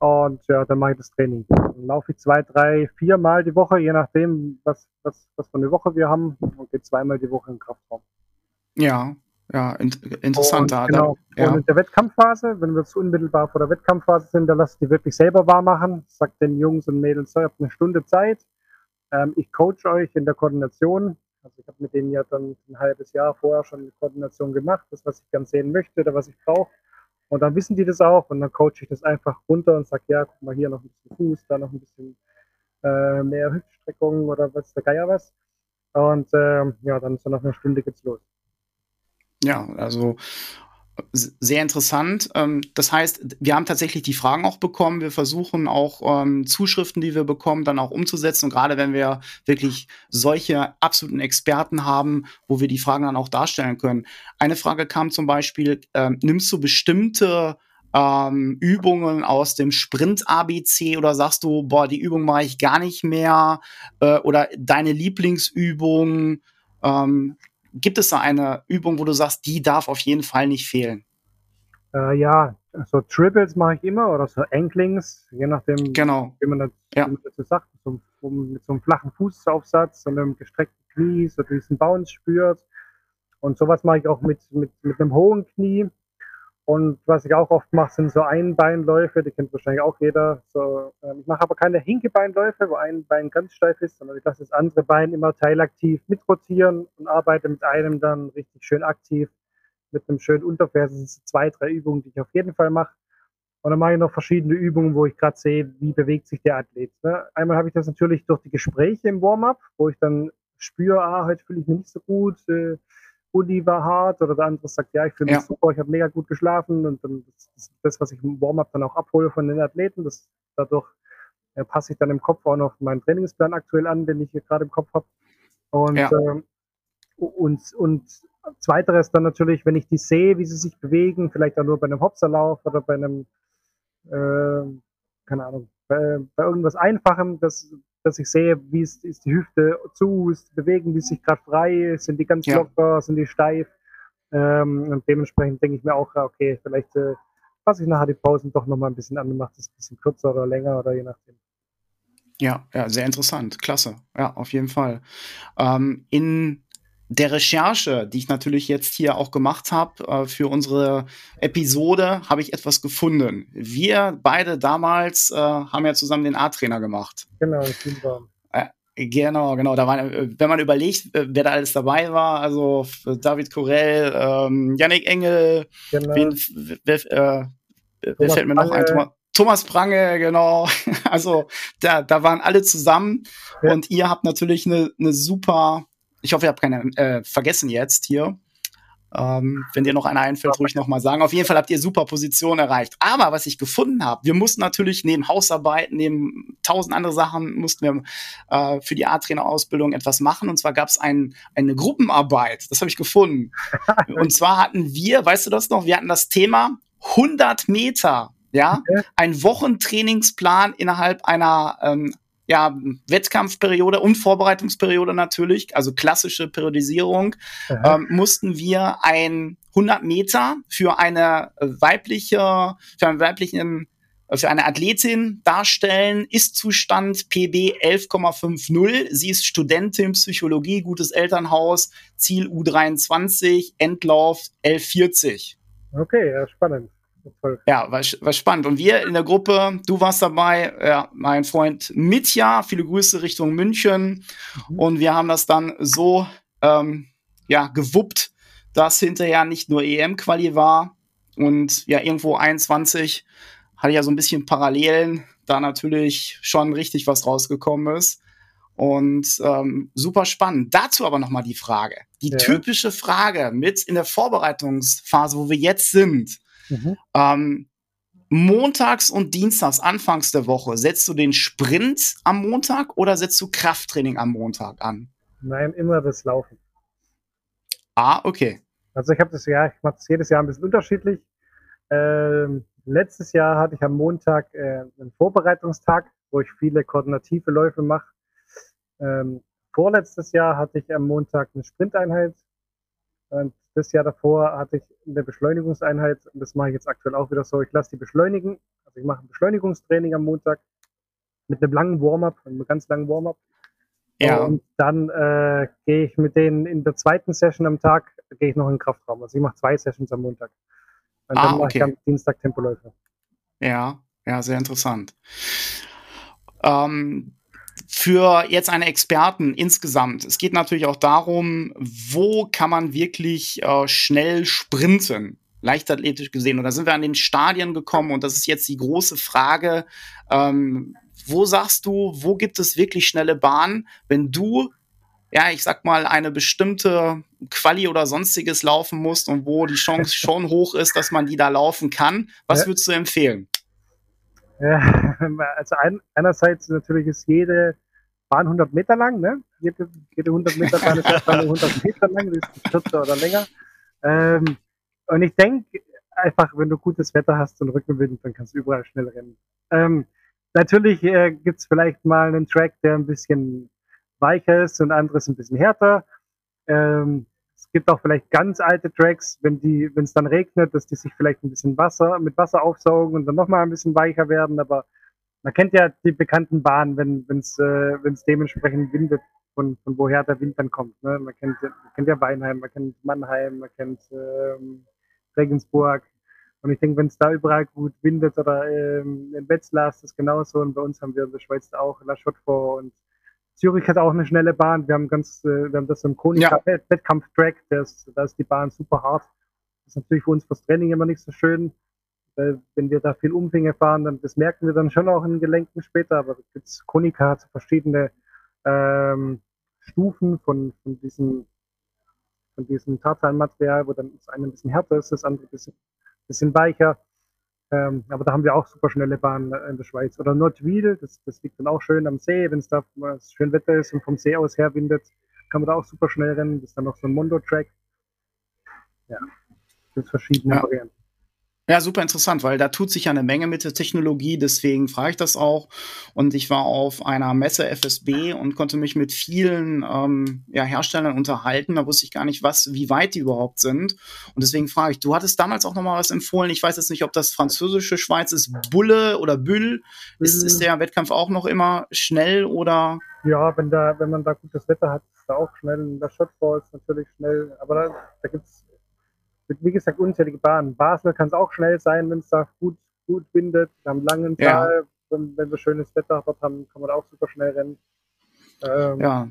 Und ja, dann mache ich das Training. Dann laufe ich zwei, drei, vier Mal die Woche, je nachdem, was, was, was für eine Woche wir haben, und gehe zweimal die Woche im Kraftraum. Ja, ja, in, interessant. Und, genau. Ja. Und in der Wettkampfphase, wenn wir zu unmittelbar vor der Wettkampfphase sind, dann lasse ich die wirklich selber wahr machen. Sagt den Jungs und Mädels, so, ihr habt eine Stunde Zeit. Ähm, ich coach euch in der Koordination. Also ich habe mit denen ja dann ein halbes Jahr vorher schon eine Koordination gemacht, das, was ich gern sehen möchte oder was ich brauche. Und dann wissen die das auch und dann coache ich das einfach runter und sage, ja, guck mal, hier noch ein bisschen Fuß, da noch ein bisschen äh, mehr Hüftstreckung oder was der Geier was. Und äh, ja, dann so nach einer Stunde geht's los. Ja, also sehr interessant. Ähm, das heißt, wir haben tatsächlich die Fragen auch bekommen. Wir versuchen auch ähm, Zuschriften, die wir bekommen, dann auch umzusetzen. Und gerade wenn wir wirklich solche absoluten Experten haben, wo wir die Fragen dann auch darstellen können. Eine Frage kam zum Beispiel, ähm, nimmst du bestimmte Übungen aus dem Sprint-ABC oder sagst du, boah, die Übung mache ich gar nicht mehr äh, oder deine Lieblingsübung? Gibt es da eine Übung, wo du sagst, die darf auf jeden Fall nicht fehlen? Äh, ja, so Triples mache ich immer oder so Anklings, je nachdem, genau. wie man das, ja. man dazu sagt, so, mit so einem flachen Fußaufsatz und einem gestreckten Knie, so diesen Bounce spürt. Und sowas mache ich auch mit, mit, mit einem hohen Knie. Und was ich auch oft mache, sind so Einbeinläufe, die kennt wahrscheinlich auch jeder. So, ähm, ich mache aber keine Hinkebeinläufe, wo ein Bein ganz steif ist, sondern ich lasse das andere Bein immer teilaktiv mitrotieren und arbeite mit einem dann richtig schön aktiv mit einem schönen Untervers. Das sind zwei, drei Übungen, die ich auf jeden Fall mache. Und dann mache ich noch verschiedene Übungen, wo ich gerade sehe, wie bewegt sich der Athlet. Ne? Einmal habe ich das natürlich durch die Gespräche im Warm-up, wo ich dann spüre, ah, heute fühle ich mich nicht so gut, äh, Uni war hart oder der andere sagt, ja, ich fühle mich ja. super, ich habe mega gut geschlafen und dann das, das, das, was ich im Warm-up dann auch abhole von den Athleten, das dadurch äh, passe ich dann im Kopf auch noch meinen Trainingsplan aktuell an, den ich hier gerade im Kopf habe. Und, ja. äh, und, und zweiteres dann natürlich, wenn ich die sehe, wie sie sich bewegen, vielleicht auch nur bei einem Hopserlauf oder bei einem, äh, keine Ahnung, bei, bei irgendwas Einfachem, dass, dass ich sehe, wie ist, ist die Hüfte zu, ist, bewegen die sich gerade frei, sind die ganz ja. locker, sind die steif. Ähm, und dementsprechend denke ich mir auch, okay, vielleicht äh, passe ich nachher die Pausen doch nochmal ein bisschen an und mache das ein bisschen kürzer oder länger oder je nachdem. Ja, ja, sehr interessant. Klasse. Ja, auf jeden Fall. Ähm, in der Recherche, die ich natürlich jetzt hier auch gemacht habe äh, für unsere Episode, habe ich etwas gefunden. Wir beide damals äh, haben ja zusammen den A-Trainer gemacht. Genau, super. Äh, genau, genau. Da war, äh, wenn man überlegt, äh, wer da alles dabei war, also David Corell, ähm, Yannick Engel, genau. wen, wer, wer fällt mir noch ein? Thomas, Thomas Prange, genau. Also da, da waren alle zusammen ja. und ihr habt natürlich eine, eine super ich hoffe, ihr habt keine äh, vergessen jetzt hier. Ähm, wenn dir noch einer einfällt, ruhig noch mal sagen. Auf jeden Fall habt ihr super Position erreicht. Aber was ich gefunden habe, wir mussten natürlich neben Hausarbeiten, neben tausend andere Sachen, mussten wir äh, für die A-Trainer-Ausbildung etwas machen. Und zwar gab es ein, eine Gruppenarbeit. Das habe ich gefunden. Und zwar hatten wir, weißt du das noch, wir hatten das Thema 100 Meter. Ja, ein Wochentrainingsplan innerhalb einer ähm, ja, Wettkampfperiode und Vorbereitungsperiode natürlich, also klassische Periodisierung, ähm, mussten wir ein 100 Meter für eine weibliche, für einen weiblichen, für eine Athletin darstellen. Ist-Zustand PB 11,50. Sie ist Studentin Psychologie, gutes Elternhaus, Ziel U23, Endlauf 1140. Okay, ja, spannend. Ja, war, war spannend. Und wir in der Gruppe, du warst dabei, ja, mein Freund Mitja, viele Grüße Richtung München. Mhm. Und wir haben das dann so ähm, ja, gewuppt, dass hinterher nicht nur EM-Quali war und ja, irgendwo 21 hatte ja so ein bisschen Parallelen, da natürlich schon richtig was rausgekommen ist. Und ähm, super spannend. Dazu aber nochmal die Frage. Die ja. typische Frage mit in der Vorbereitungsphase, wo wir jetzt sind. Mhm. Ähm, montags und dienstags, anfangs der Woche, setzt du den Sprint am Montag oder setzt du Krafttraining am Montag an? Nein, immer das Laufen. Ah, okay. Also ich habe das Jahr, ich mache das jedes Jahr ein bisschen unterschiedlich. Ähm, letztes Jahr hatte ich am Montag äh, einen Vorbereitungstag, wo ich viele koordinative Läufe mache. Ähm, vorletztes Jahr hatte ich am Montag eine Sprinteinheit und das Jahr davor hatte ich eine Beschleunigungseinheit und das mache ich jetzt aktuell auch wieder so. Ich lasse die beschleunigen. Also ich mache ein Beschleunigungstraining am Montag mit einem langen Warm-up, einem ganz langen Warm-up. Ja. Und dann äh, gehe ich mit denen in der zweiten Session am Tag, gehe ich noch in den Kraftraum. Also ich mache zwei Sessions am Montag. Und ah, dann mache okay. ich am Dienstag Tempoläufe. Ja, ja, sehr interessant. Ähm, für jetzt eine Experten insgesamt. Es geht natürlich auch darum, wo kann man wirklich äh, schnell sprinten, leichtathletisch gesehen. Und da sind wir an den Stadien gekommen und das ist jetzt die große Frage. Ähm, wo sagst du, wo gibt es wirklich schnelle Bahnen, wenn du ja, ich sag mal, eine bestimmte Quali oder sonstiges laufen musst und wo die Chance schon hoch ist, dass man die da laufen kann. Was ja. würdest du empfehlen? Also ein, einerseits natürlich ist jede Bahn 100 Meter lang, ne? Jede, jede 100 Meter Bahn ist 100 Meter lang, die ist kürzer oder länger. Ähm, und ich denke einfach, wenn du gutes Wetter hast und Rückenwind, dann kannst du überall schnell rennen. Ähm, natürlich äh, gibt es vielleicht mal einen Track, der ein bisschen weicher ist und anderes ein bisschen härter. Ähm, gibt auch vielleicht ganz alte Tracks, wenn die, wenn es dann regnet, dass die sich vielleicht ein bisschen Wasser, mit Wasser aufsaugen und dann nochmal ein bisschen weicher werden. Aber man kennt ja die bekannten Bahnen, wenn es äh, wenn's dementsprechend windet, von, von woher der Wind dann kommt. Ne? Man, kennt, man kennt ja Weinheim, man kennt Mannheim, man kennt ähm, Regensburg. Und ich denke, wenn es da überall gut windet oder ähm, in Wetzlar ist das genauso. Und bei uns haben wir in der Schweiz auch La Chaux-de-Fonds und Zürich hat auch eine schnelle Bahn. Wir haben ganz, äh, wir haben das so ein Konica ja. Da ist die Bahn super hart. Das ist natürlich für uns fürs Training immer nicht so schön. Weil wenn wir da viel Umfänge fahren, dann das merken wir dann schon auch in den Gelenken später. Aber gibt's Konica hat so verschiedene ähm, Stufen von, von diesem von diesem Tartanmaterial, wo dann das eine ein bisschen härter ist, das andere ein bisschen, bisschen weicher. Ähm, aber da haben wir auch super schnelle Bahnen in der Schweiz. Oder Nordwil, das, das liegt dann auch schön am See, wenn es da schön Wetter ist und vom See aus her windet, kann man da auch super schnell rennen. Das ist dann noch so ein Mondo-Track. Ja, das verschiedene Ja. Varianten. Ja, super interessant, weil da tut sich ja eine Menge mit der Technologie, deswegen frage ich das auch. Und ich war auf einer Messe FSB und konnte mich mit vielen ähm, ja, Herstellern unterhalten. Da wusste ich gar nicht, was, wie weit die überhaupt sind. Und deswegen frage ich, du hattest damals auch noch mal was empfohlen. Ich weiß jetzt nicht, ob das französische Schweiz ist, Bulle oder Büll. Ist, ist der Wettkampf auch noch immer schnell oder? Ja, wenn da, wenn man da gutes Wetter hat, ist da auch schnell. In der Shotfall ist natürlich schnell. Aber da, da gibt's wie gesagt, unzählige Bahnen. Basel kann es auch schnell sein, wenn es da gut, gut windet. Am langen Ja. Tal, wenn, wenn wir schönes Wetter haben, kann man da auch super schnell rennen. Ähm, Ja,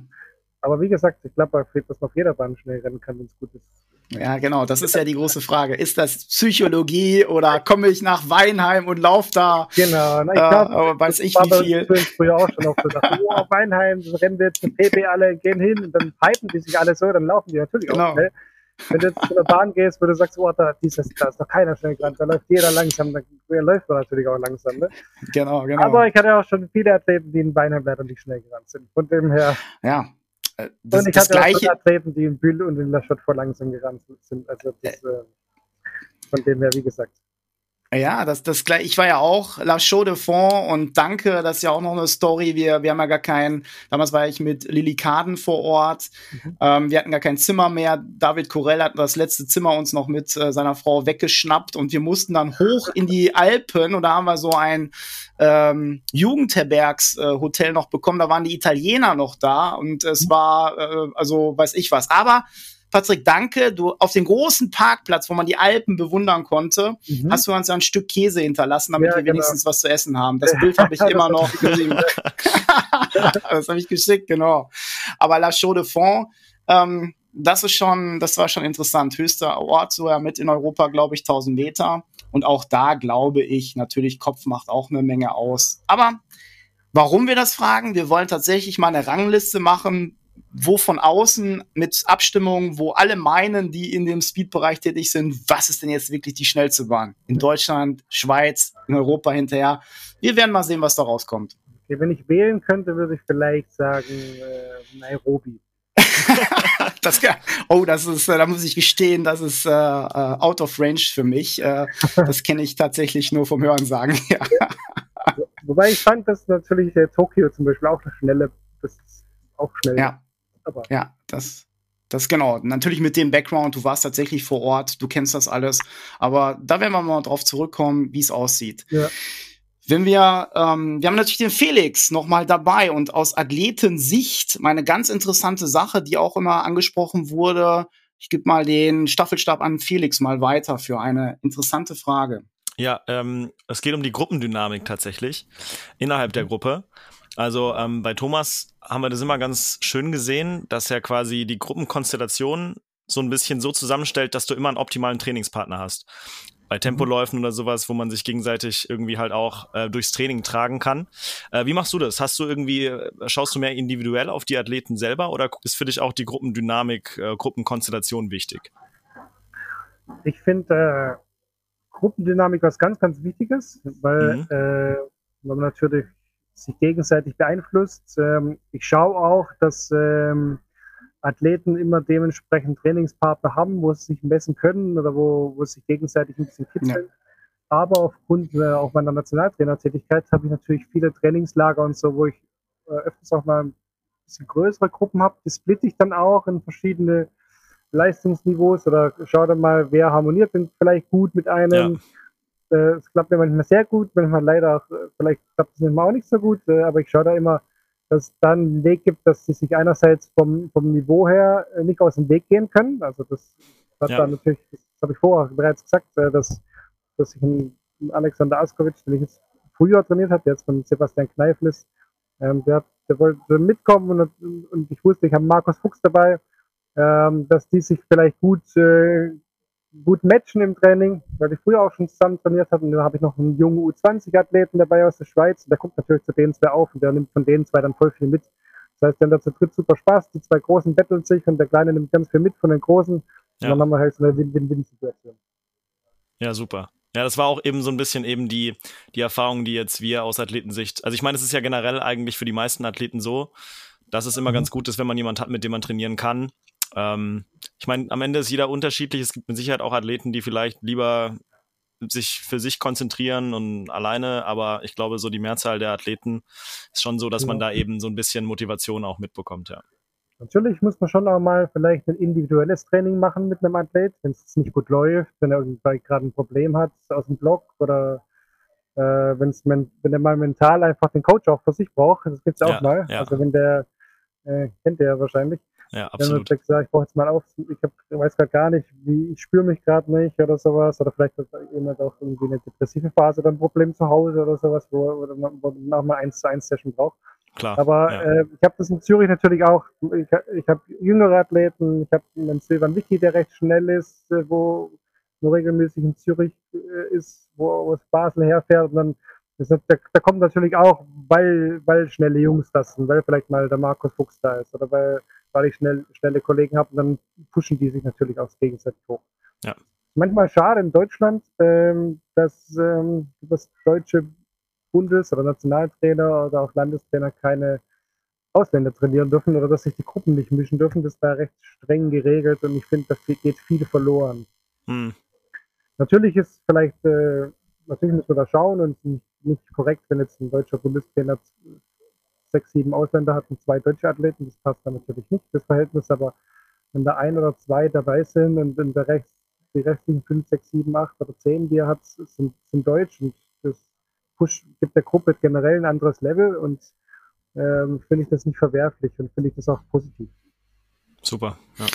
Aber wie gesagt, ich glaube, dass man auf jeder Bahn schnell rennen kann, wenn es gut ist. Ja, genau, das ist ja die große Frage. Ist das Psychologie oder komme ich nach Weinheim und laufe da, Genau, na, äh, ich glaube, aber weiß ich wie bei viel? uns früher auch schon oft dachte, oh, Weinheim, rennen wir jetzt PB alle, gehen hin und dann pipen die sich alle so, dann laufen die natürlich Genau. auch schnell. Wenn du jetzt zu einer Bahn gehst, wo du sagst, oh, da, dieses, da ist doch keiner schnell gerannt, da läuft jeder langsam, dann läuft man natürlich auch langsam. Ne? Genau, genau. Aber ich hatte auch schon viele Athleten, die in Weinheim leider nicht schnell gerannt sind. Von dem her, ja, äh, das, und ich das hatte auch schon gleiche. Athleten, die in Bühl und in La Chaux vor langsam gerannt sind. Also das, äh, von dem her, wie gesagt. Ja, das, das gleich. Ich war ja auch La Chaux de Fonds und danke, das ist ja auch noch eine Story. Wir, wir haben ja gar keinen, damals war ich mit Lilly Kaden vor Ort. Mhm. Ähm, wir hatten gar kein Zimmer mehr. David Corell hat das letzte Zimmer uns noch mit äh, seiner Frau weggeschnappt und wir mussten dann hoch in die Alpen und da haben wir so ein ähm, Jugendherbergshotel äh, Hotel noch bekommen. Da waren die Italiener noch da und es war, äh, also weiß ich was. Aber Patrick, danke. Du auf dem großen Parkplatz, wo man die Alpen bewundern konnte, Mhm. hast du uns ein Stück Käse hinterlassen, damit Ja, wir genau. wenigstens was zu essen haben. Das Bild habe ich immer noch. das habe ich geschickt, genau. Aber La Chaux de Fonds, ähm, das ist schon, das war schon interessant. Höchster Ort, so ja mit in Europa, glaube ich, 1000 Meter. Und auch da glaube ich, natürlich Kopf macht auch eine Menge aus. Aber warum wir das fragen? Wir wollen tatsächlich mal eine Rangliste machen, wo von außen mit Abstimmung, wo alle meinen, die in dem Speed-Bereich tätig sind, was ist denn jetzt wirklich die schnellste Bahn? In Deutschland, Schweiz, in Europa hinterher. Wir werden mal sehen, was da rauskommt. Okay, wenn ich wählen könnte, würde ich vielleicht sagen äh, Nairobi. Das, oh, das ist, äh, da muss ich gestehen, das ist äh, äh, out of range für mich. Äh, das kenne ich tatsächlich nur vom Hörensagen. Ja. Wobei ich fand, dass natürlich Tokio zum Beispiel auch eine schnelle, das auch schnell. Ja. Aber Ja, das, das genau. Natürlich mit dem Background, du warst tatsächlich vor Ort, du kennst das alles. Aber da werden wir mal drauf zurückkommen, wie es aussieht. Ja. Wenn wir, ähm, wir haben natürlich den Felix noch mal dabei und aus Athletensicht meine ganz interessante Sache, die auch immer angesprochen wurde. Ich gebe mal den Staffelstab an Felix mal weiter für eine interessante Frage. Ja, ähm, es geht um die Gruppendynamik tatsächlich innerhalb der Gruppe. Also ähm, bei Thomas haben wir das immer ganz schön gesehen, dass er quasi die Gruppenkonstellation so ein bisschen so zusammenstellt, dass du immer einen optimalen Trainingspartner hast. Bei Tempoläufen oder sowas, wo man sich gegenseitig irgendwie halt auch äh, durchs Training tragen kann. Äh, wie machst du das? Hast du irgendwie, äh, schaust du mehr individuell auf die Athleten selber oder ist für dich auch die Gruppendynamik, äh, Gruppenkonstellation wichtig? ich finde äh, Gruppendynamik was ganz, ganz Wichtiges, weil, Mhm. äh, weil man natürlich sich gegenseitig beeinflusst. Ähm, ich schaue auch, dass ähm, Athleten immer dementsprechend Trainingspartner haben, wo sie sich messen können oder wo, wo sie sich gegenseitig ein bisschen kitzeln. Aber aufgrund äh, auch meiner Nationaltrainertätigkeit habe ich natürlich viele Trainingslager und so, wo ich äh, öfters auch mal ein bisschen größere Gruppen habe. Die splitte ich dann auch in verschiedene Leistungsniveaus oder schau dann mal, wer harmoniert denn vielleicht gut mit einem. Äh, Es klappt mir manchmal sehr gut, manchmal leider auch, äh, vielleicht klappt es manchmal auch nicht so gut, äh, aber ich schaue da immer, dass es dann einen Weg gibt, dass sie sich einerseits vom, vom Niveau her nicht aus dem Weg gehen können. Also das hat Ja. dann natürlich, das habe ich vorher bereits gesagt, dass, dass ich einen, Alexander Askovic, den ich jetzt früher trainiert habe, der jetzt von Sebastian Kneifel ist, ähm, der, der wollte mitkommen und, und ich wusste, ich habe Markus Fuchs dabei, ähm, dass die sich vielleicht gut, äh, gut matchen im Training, weil ich früher auch schon zusammen trainiert habe. Und dann habe ich noch einen jungen U20-Athleten dabei aus der Schweiz. Und der guckt natürlich zu den zwei auf und der nimmt von den zwei dann voll viel mit. Das heißt, dann hat zu dritt super Spaß. Die zwei Großen betteln sich und der Kleine nimmt ganz viel mit von den Großen. Ja. Und dann haben wir halt so eine Win-Win-Win-Situation. Ja, super. Ja, das war auch eben so ein bisschen eben die, die Erfahrung, die jetzt wir aus Athletensicht, also ich meine, es ist ja generell eigentlich für die meisten Athleten so, dass es immer mhm. ganz gut ist, wenn man jemanden hat, mit dem man trainieren kann. Ähm, ich meine, am Ende ist jeder unterschiedlich. Es gibt mit Sicherheit auch Athleten, die vielleicht lieber sich für sich konzentrieren und alleine, aber ich glaube, so die Mehrzahl der Athleten ist schon so, dass ja. man da eben so ein bisschen Motivation auch mitbekommt, ja. Natürlich muss man schon auch mal vielleicht ein individuelles Training machen mit einem Athlet, wenn es nicht gut läuft, wenn er irgendwie gerade ein Problem hat aus dem Block oder äh, wenn's, wenn er mal mental einfach den Coach auch für sich braucht. Das gibt es auch ja, mal. Ja. Also wenn der, äh, kennt der ja wahrscheinlich, ja, absolut. Wenn man sagt, ich brauche jetzt mal auf, ich hab, weiß gerade gar nicht, wie, ich spüre mich gerade nicht oder sowas, oder vielleicht hat jemand auch irgendwie eine depressive Phase oder ein Problem zu Hause oder sowas, wo, wo man, wo man noch mal eins zu eins Session braucht. Klar. Aber ja. äh, ich habe das in Zürich natürlich auch. Ich, ich habe jüngere Athleten, ich habe einen Silvan Wiki, der recht schnell ist, äh, wo nur regelmäßig in Zürich äh, ist, wo aus Basel herfährt. Und dann ist, da, da kommt natürlich auch, weil, weil schnelle Jungs das sind, weil vielleicht mal der Markus Fuchs da ist oder weil weil ich schnell, schnelle Kollegen habe und dann pushen die sich natürlich auch gegenseitig hoch. Ja. Manchmal schade in Deutschland, ähm, dass ähm, das deutsche Bundes- oder Nationaltrainer oder auch Landestrainer keine Ausländer trainieren dürfen oder dass sich die Gruppen nicht mischen dürfen. Das ist da recht streng geregelt und ich finde, da geht viel verloren. Hm. Natürlich ist vielleicht, äh, natürlich müssen wir da schauen und nicht, nicht korrekt, wenn jetzt ein deutscher Bundestrainer sechs, sieben Ausländer hatten, zwei deutsche Athleten. Das passt dann natürlich nicht, das Verhältnis. Aber wenn da ein oder zwei dabei sind und in der Rechts, die restlichen fünf, sechs, sieben, acht oder zehn, die er hat, sind, sind deutsch und das Push gibt der Gruppe generell ein anderes Level und ähm, finde ich das nicht verwerflich und finde ich das auch positiv. Super. Ja.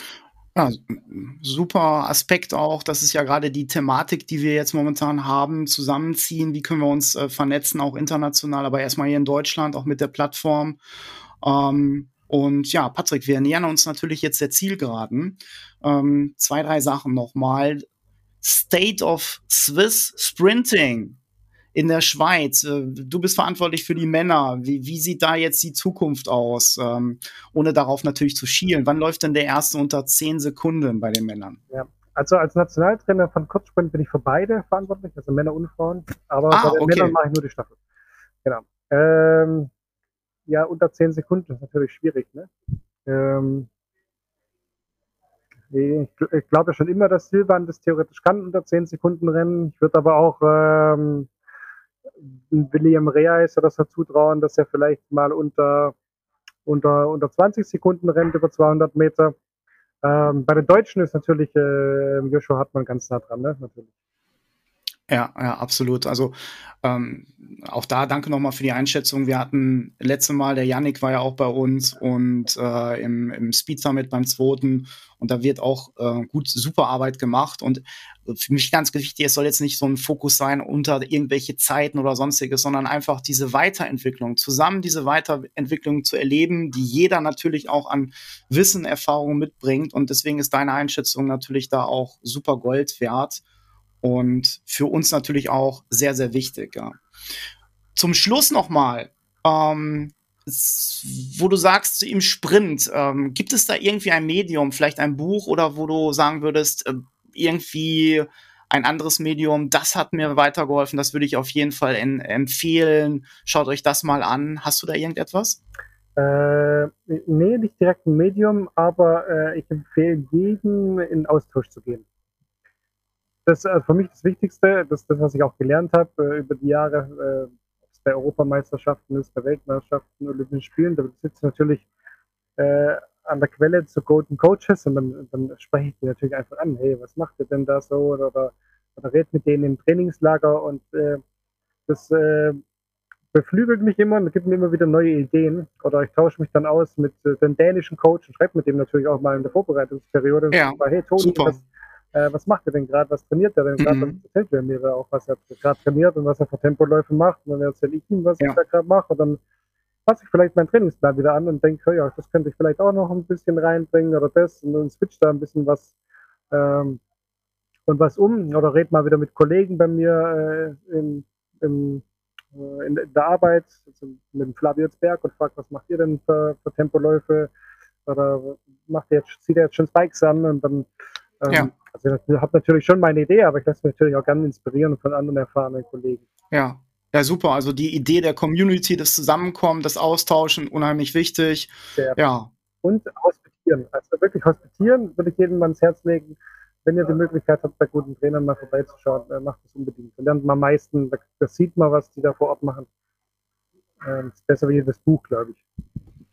Ja, super Aspekt auch. Das ist ja gerade die Thematik, die wir jetzt momentan haben, zusammenziehen. Wie können wir uns äh, vernetzen, auch international, aber erstmal hier in Deutschland, auch mit der Plattform. Ähm, und ja, Patrick, wir nähern uns natürlich jetzt der Zielgeraden. Ähm, zwei, drei Sachen nochmal. State of Swiss Sprinting in der Schweiz. Äh, du bist verantwortlich für die Männer. Wie, wie sieht da jetzt die Zukunft aus? Ähm, ohne darauf natürlich zu schielen. Wann läuft denn der erste unter zehn Sekunden bei den Männern? Ja. Also als Nationaltrainer von Kurzsprint bin ich für beide verantwortlich, also Männer und Frauen. Aber ah, bei den okay. Männern mache ich nur die Staffel. Genau. Ähm, ja, unter zehn Sekunden ist natürlich schwierig. Ne? Ähm, ich, ich glaube schon immer, dass Silvan das theoretisch kann, unter zehn Sekunden rennen. Ich würde aber auch ähm, William Reis oder so zutrauen, dass er vielleicht mal unter, unter, unter 20 Sekunden rennt über 200 Meter. Ähm, bei den Deutschen ist natürlich äh, Joshua Hartmann ganz nah dran, ne? natürlich. Ja, ja, absolut. Also ähm, auch da danke nochmal für die Einschätzung. Wir hatten letzte Mal, der Yannick war ja auch bei uns und äh, im, im Speed Summit beim zweiten und da wird auch äh, gut, super Arbeit gemacht und für mich ganz wichtig, es soll jetzt nicht so ein Fokus sein unter irgendwelche Zeiten oder sonstiges, sondern einfach diese Weiterentwicklung, zusammen diese Weiterentwicklung zu erleben, die jeder natürlich auch an Wissen, Erfahrung mitbringt und deswegen ist deine Einschätzung natürlich da auch super Gold wert und für uns natürlich auch sehr, sehr wichtig. Ja. Zum Schluss nochmal, ähm, wo du sagst, im Sprint, ähm, gibt es da irgendwie ein Medium, vielleicht ein Buch oder wo du sagen würdest, äh, irgendwie ein anderes Medium, das hat mir weitergeholfen, das würde ich auf jeden Fall empfehlen. Schaut euch das mal an. Hast du da irgendetwas? Äh, nee, nicht direkt ein Medium, aber äh, ich empfehle jedem in Austausch zu gehen das ist also für mich das Wichtigste, das, das was ich auch gelernt habe äh, über die Jahre, äh, ob es bei Europameisterschaften ist, bei Weltmeisterschaften, Olympischen Spielen, da sitze ich natürlich äh, an der Quelle zu Golden Coaches und dann, dann spreche ich die natürlich einfach an, hey, was macht ihr denn da so oder, oder, oder red mit denen im Trainingslager und äh, das äh, beflügelt mich immer und gibt mir immer wieder neue Ideen. Oder ich tausche mich dann aus mit äh, dem dänischen Coach und schreibe mit dem natürlich auch mal in der Vorbereitungsperiode. Ja, und sage, hey Toni, was, äh, was macht er denn gerade, was trainiert er denn gerade, mhm. dann erzählt er mir auch, was er gerade trainiert und was er für Tempoläufe macht? Und dann erzähle ich ihm, was ja. ich da gerade mache. Und dann passe ich vielleicht meinen Trainingsplan wieder an und denke, ja, das könnte ich vielleicht auch noch ein bisschen reinbringen oder das. Und dann switcht da ein bisschen was ähm, und was um. Oder red mal wieder mit Kollegen bei mir äh, in, in, äh, in, der Arbeit, also mit dem Flavius Berg und fragt, was macht ihr denn für, für Tempoläufe? Oder macht ihr jetzt, zieht ihr jetzt schon Spikes an? Und dann ähm, ja. Also ich habe natürlich schon meine Idee, aber ich lasse mich natürlich auch gerne inspirieren von anderen erfahrenen Kollegen. Ja, ja, super. Also die Idee der Community, das Zusammenkommen, das Austauschen, unheimlich wichtig. Sehr. Ja. Und hospitieren. Also wirklich hospitieren würde ich jedem mal ans Herz legen. Wenn ihr die Möglichkeit habt, bei guten Trainern mal vorbeizuschauen, äh, macht das unbedingt. Da lernt man am meisten, da, sieht man, was die da vor Ort machen. Ähm, ist besser wie jedes Buch, glaube ich.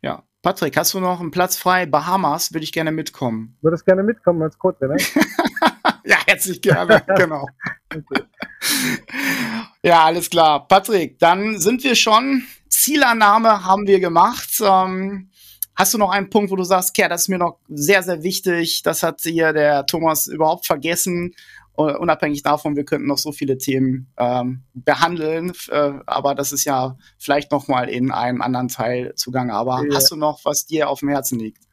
Ja. Patrick, hast du noch einen Platz frei? Bahamas würde ich gerne mitkommen. Würdest gerne mitkommen als Co-Trainer? ja, herzlich gerne, genau. Okay. Ja, alles klar. Patrick, dann sind wir schon. Zielannahme haben wir gemacht. Ähm, hast du noch einen Punkt, wo du sagst, Kerr, das ist mir noch sehr, sehr wichtig. Das hat hier der Thomas überhaupt vergessen. Uh, unabhängig davon, wir könnten noch so viele Themen ähm, behandeln, äh, aber das ist ja vielleicht noch mal in einem anderen Teil zugange. Aber ja. hast du noch, was dir auf dem Herzen liegt?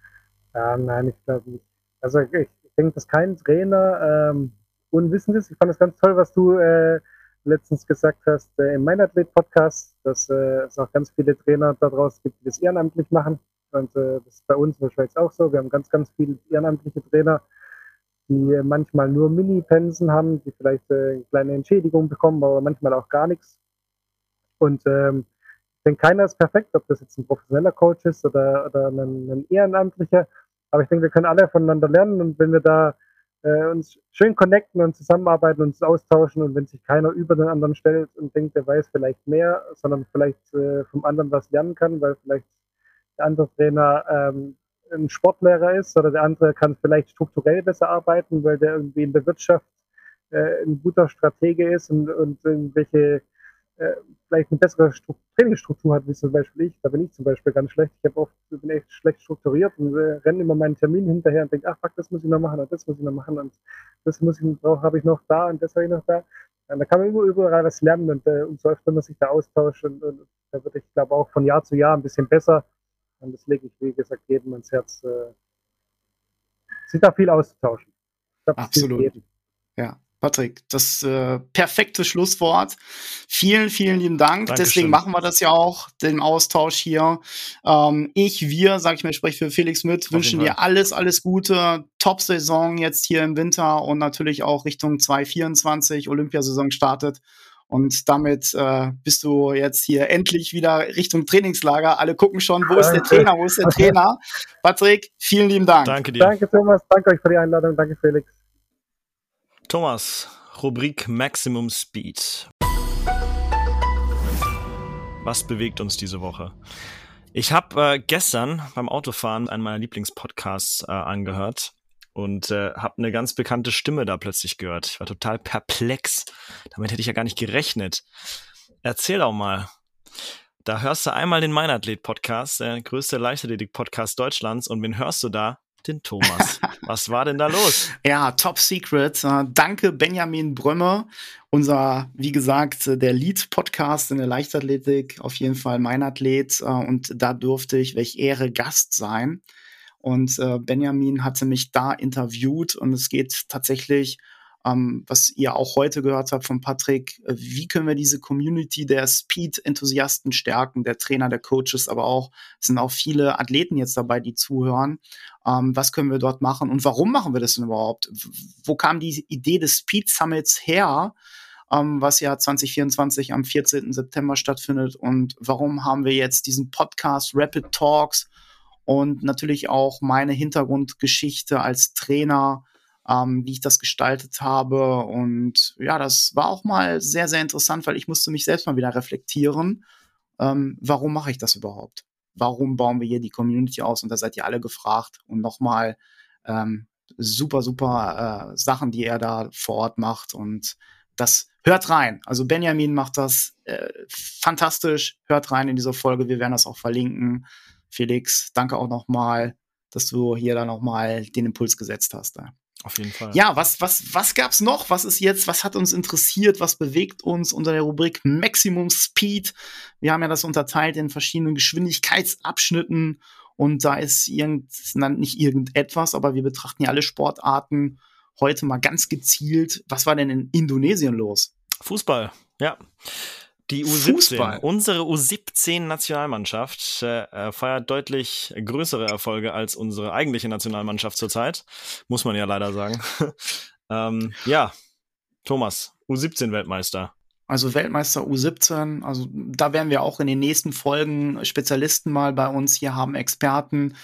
Ja, nein, ich glaube nicht. Also ich, ich denke, dass kein Trainer ähm, unwissend ist. Ich fand es ganz toll, was du äh, letztens gesagt hast äh, im Meinathlet-Podcast, dass äh, es auch ganz viele Trainer daraus gibt, die das ehrenamtlich machen. Und äh, das ist bei uns in der Schweiz auch so. Wir haben ganz, ganz viele ehrenamtliche Trainer, die manchmal nur Mini-Pensen haben, die vielleicht äh, eine kleine Entschädigung bekommen, aber manchmal auch gar nichts. Und ähm, ich denke, keiner ist perfekt, ob das jetzt ein professioneller Coach ist oder, oder ein, ein Ehrenamtlicher. Aber ich denke, wir können alle voneinander lernen und wenn wir da äh, uns schön connecten und zusammenarbeiten und uns austauschen und wenn sich keiner über den anderen stellt und denkt, der weiß vielleicht mehr, sondern vielleicht äh, vom anderen was lernen kann, weil vielleicht der andere Trainer ähm, ein Sportlehrer ist oder der andere kann vielleicht strukturell besser arbeiten, weil der irgendwie in der Wirtschaft äh, ein guter Stratege ist und, und irgendwelche äh, vielleicht eine bessere Stru Trainingsstruktur hat, wie zum Beispiel ich. Da bin ich zum Beispiel ganz schlecht. Ich habe oft bin echt schlecht strukturiert und äh, renne immer meinen Termin hinterher und denke, ach fuck, das muss ich noch machen und das muss ich noch machen und das muss ich brauche, habe ich noch da und das habe ich noch da. Und da kann man überall, überall was lernen und äh, umso öfter man sich da austauscht und, und da wird ich glaube auch von Jahr zu Jahr ein bisschen besser. Und das lege ich, wie gesagt, jedem ans Herz, äh, sich da viel auszutauschen. Glaub, Absolut. Ja. Patrick, das äh, perfekte Schlusswort. Vielen, vielen lieben Dank. Dankeschön. Deswegen machen wir das ja auch, den Austausch hier. Ähm, ich, wir, sag ich mal, spreche für Felix mit, wünschen dir alles, alles Gute. Top-Saison jetzt hier im Winter und natürlich auch Richtung 2024. Olympiasaison startet. Und damit äh, bist du jetzt hier endlich wieder Richtung Trainingslager. Alle gucken schon, wo ist der Trainer, wo ist der Trainer? Patrick, vielen lieben Dank. Danke dir. Danke, Thomas. Danke euch für die Einladung. Danke, Felix. Thomas, Rubrik Maximum Speed. Was bewegt uns diese Woche? Ich habe äh, gestern beim Autofahren einen meiner Lieblingspodcasts äh, angehört und äh, habe eine ganz bekannte Stimme da plötzlich gehört. Ich war total perplex. Damit hätte ich ja gar nicht gerechnet. Erzähl doch mal. Da hörst du einmal den Meinathlet-Podcast, der größte Leichtathletik-Podcast Deutschlands. Und wen hörst du da? den Thomas. Was war denn da los? Ja, top secret. Uh, danke Benjamin Brömme, unser, wie gesagt, der Lead-Podcast in der Leichtathletik, auf jeden Fall mein Athlet. Uh, und da durfte ich, welch Ehre, Gast sein. Und uh, Benjamin hatte mich da interviewt und es geht tatsächlich ähm, was ihr auch heute gehört habt von Patrick, äh, wie können wir diese Community der Speed-Enthusiasten stärken, der Trainer, der Coaches, aber auch, es sind auch viele Athleten jetzt dabei, die zuhören. Ähm, was können wir dort machen und warum machen wir das denn überhaupt? Wo kam die Idee des Speed Summits her? Um, ähm, was ja 2024 am 14. September stattfindet. Und warum haben wir jetzt diesen Podcast Rapid Talks und natürlich auch meine Hintergrundgeschichte als Trainer ähm, wie ich das gestaltet habe. Und ja, das war auch mal sehr, sehr interessant, weil ich musste mich selbst mal wieder reflektieren. Ähm, warum mache ich das überhaupt? Warum bauen wir hier die Community aus? Und da seid ihr alle gefragt. Und nochmal ähm, super, super äh, Sachen, die er da vor Ort macht. Und das hört rein. Also Benjamin macht das äh, fantastisch. Hört rein in diese Folge. Wir werden das auch verlinken. Felix, danke auch nochmal, dass du hier dann nochmal den Impuls gesetzt hast. Da. Auf jeden Fall. Ja, was, was, was gab's noch? Was ist jetzt, was hat uns interessiert? Was bewegt uns unter der Rubrik Maximum Speed? Wir haben ja das unterteilt in verschiedenen Geschwindigkeitsabschnitten und da ist irgend, nicht irgendetwas, aber wir betrachten ja alle Sportarten heute mal ganz gezielt, was war denn in Indonesien los? Fußball, ja. Die U17, Fußball. unsere U17-Nationalmannschaft äh, feiert deutlich größere Erfolge als unsere eigentliche Nationalmannschaft zurzeit, muss man ja leider sagen. ähm, ja, Thomas, U17-Weltmeister. Also Weltmeister U17, also da werden wir auch in den nächsten Folgen Spezialisten mal bei uns hier haben, Experten.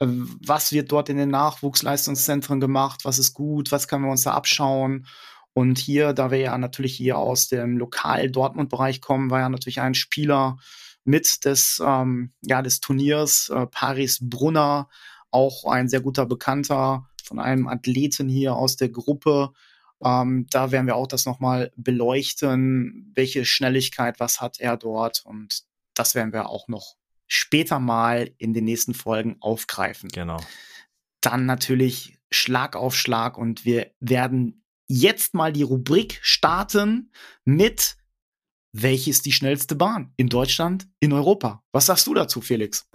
Äh, was wird dort in den Nachwuchsleistungszentren gemacht? Was ist gut? Was können wir uns da abschauen? Und hier, da wir ja natürlich hier aus dem Lokal-Dortmund-Bereich kommen, war ja natürlich ein Spieler mit des, ähm, ja, des Turniers, äh, Paris Brunner, auch ein sehr guter Bekannter von einem Athleten hier aus der Gruppe. Ähm, da werden wir auch das nochmal beleuchten, welche Schnelligkeit, was hat er dort. Und das werden wir auch noch später mal in den nächsten Folgen aufgreifen. Genau. Dann natürlich Schlag auf Schlag und wir werden jetzt mal die Rubrik starten mit welche ist die schnellste Bahn in Deutschland, in Europa? Was sagst du dazu, Felix?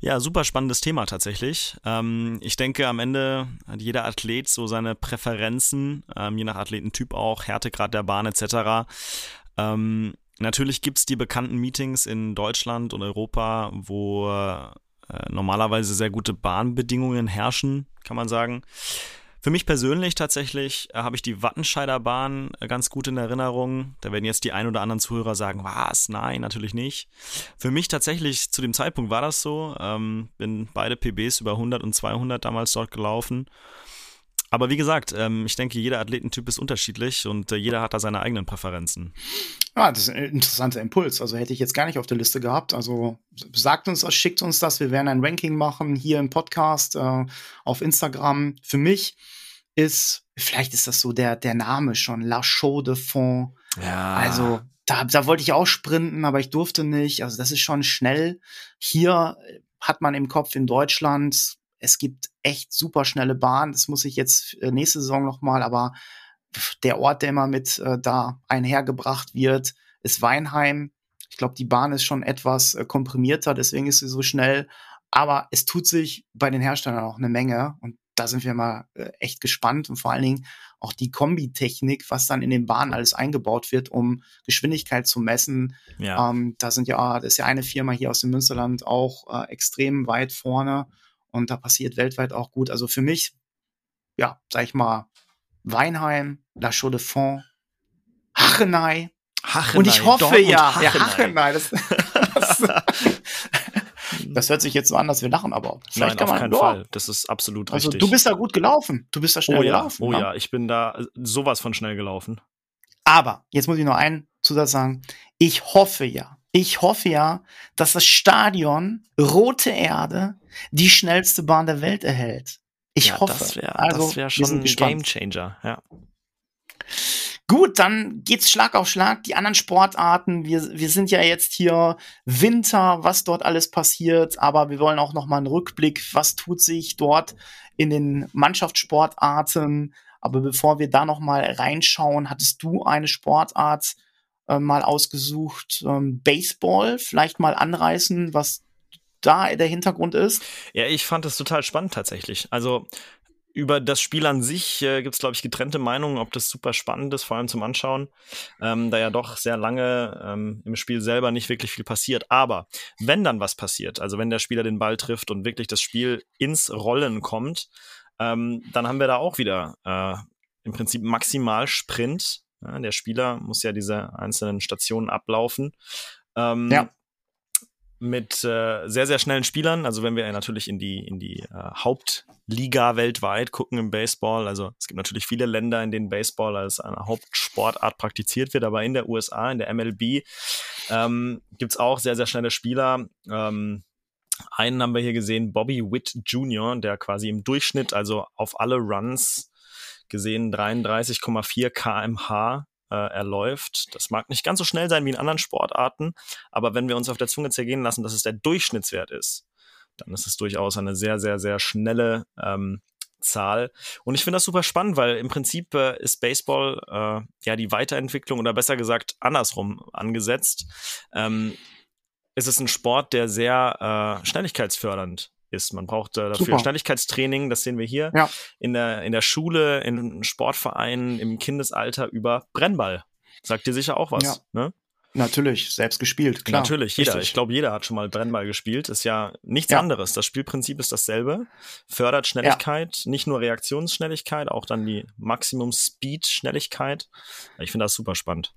Ja, super spannendes Thema tatsächlich. Ähm, ich denke, am Ende hat jeder Athlet so seine Präferenzen, ähm, je nach Athletentyp auch, Härtegrad der Bahn etc. Ähm, natürlich gibt's die bekannten Meetings in Deutschland und Europa, wo äh, normalerweise sehr gute Bahnbedingungen herrschen, kann man sagen. Für mich persönlich tatsächlich äh, habe ich die Wattenscheider Bahn äh, ganz gut in Erinnerung. Da werden jetzt die ein oder anderen Zuhörer sagen, was? Nein, natürlich nicht. Für mich tatsächlich zu dem Zeitpunkt war das so. Ähm, bin beide PBs über 100 und 200 damals dort gelaufen. Aber wie gesagt, ähm, ich denke, jeder Athletentyp ist unterschiedlich und äh, jeder hat da seine eigenen Präferenzen. Ja, das ist ein interessanter Impuls. Also hätte ich jetzt gar nicht auf der Liste gehabt. Also sagt uns das, schickt uns das. Wir werden ein Ranking machen hier im Podcast, äh, auf Instagram. Für mich ist, vielleicht ist das so der, der Name schon, La Chaux de Fond. Ja. Also da, da wollte ich auch sprinten, aber ich durfte nicht. Also das ist schon schnell. Hier hat man im Kopf in Deutschland es gibt echt super schnelle Bahnen. Das muss ich jetzt äh, nächste Saison nochmal, aber der Ort, der immer mit äh, da einhergebracht wird, ist Weinheim. Ich glaube, die Bahn ist schon etwas äh, komprimierter, deswegen ist sie so schnell. Aber es tut sich bei den Herstellern auch eine Menge und da sind wir mal äh, echt gespannt und vor allen Dingen auch die Kombitechnik, was dann in den Bahnen alles eingebaut wird, um Geschwindigkeit zu messen. Ja. Ähm, da sind ja, das ist ja eine Firma hier aus dem Münsterland auch äh, extrem weit vorne und da passiert weltweit auch gut. Also für mich, ja, sag ich mal, Weinheim, La Chaux de Fonds, Hachenei. Hachenei. Und ich hoffe Dortmund, ja, Hachenei. ja, Hachenei. Das, das, das, hört sich jetzt so an, dass wir lachen, aber vielleicht Nein, kann man, auf keinen oh, Fall. Das ist absolut also, richtig. Du bist da gut gelaufen. Du bist da schnell oh, ja. gelaufen. Oh ja, ich bin da sowas von schnell gelaufen. Aber jetzt muss ich noch einen Zusatz sagen. Ich hoffe ja, ich hoffe ja, dass das Stadion Rote Erde die schnellste Bahn der Welt erhält. Ich ja, hoffe. Das wäre also, wär schon ein Game Changer, ja. Gut, dann geht's Schlag auf Schlag. Die anderen Sportarten, wir, wir sind ja jetzt hier Winter, was dort alles passiert, aber wir wollen auch noch mal einen Rückblick, was tut sich dort in den Mannschaftssportarten. Aber bevor wir da noch mal reinschauen, hattest du eine Sportart äh, mal ausgesucht, ähm, Baseball, vielleicht mal anreißen, was da der Hintergrund ist? Ja, ich fand das total spannend tatsächlich. Also über das Spiel an sich äh, gibt es, glaube ich, getrennte Meinungen, ob das super spannend ist, vor allem zum Anschauen, ähm, da ja doch sehr lange ähm, im Spiel selber nicht wirklich viel passiert. Aber wenn dann was passiert, also wenn der Spieler den Ball trifft und wirklich das Spiel ins Rollen kommt, ähm, dann haben wir da auch wieder äh, im Prinzip maximal Sprint. Ja, der Spieler muss ja diese einzelnen Stationen ablaufen. Ähm, ja mit äh, sehr, sehr schnellen Spielern. Also wenn wir natürlich in die, in die äh, Hauptliga weltweit gucken im Baseball, also es gibt natürlich viele Länder, in denen Baseball als eine Hauptsportart praktiziert wird, aber in der USA, in der MLB, ähm, gibt es auch sehr, sehr schnelle Spieler. Ähm, einen haben wir hier gesehen, Bobby Witt Jr., der quasi im Durchschnitt, also auf alle Runs gesehen 33,4 kmh äh, erläuft. Das mag nicht ganz so schnell sein wie in anderen Sportarten, aber wenn wir uns auf der Zunge zergehen lassen, dass es der Durchschnittswert ist, dann ist es durchaus eine sehr, sehr, sehr schnelle ähm, Zahl. Und ich finde das super spannend, weil im Prinzip äh, ist Baseball äh, ja die Weiterentwicklung oder besser gesagt andersrum angesetzt. Ähm, es ist ein Sport, der sehr äh, schnelligkeitsfördernd ist. Man braucht äh, dafür Super. Schnelligkeitstraining, das sehen wir hier Ja. in der, in der Schule, in Sportvereinen, im Kindesalter über Brennball. Sagt dir sicher auch was, Ja. ne? Natürlich, selbst gespielt, klar. Natürlich, jeder. Richtig. Ich glaube, jeder hat schon mal Brennball gespielt. Ist ja nichts Ja. anderes. Das Spielprinzip ist dasselbe. Fördert Schnelligkeit, nicht nur Reaktionsschnelligkeit, auch dann die Maximum Speed Schnelligkeit. Ich finde das super spannend.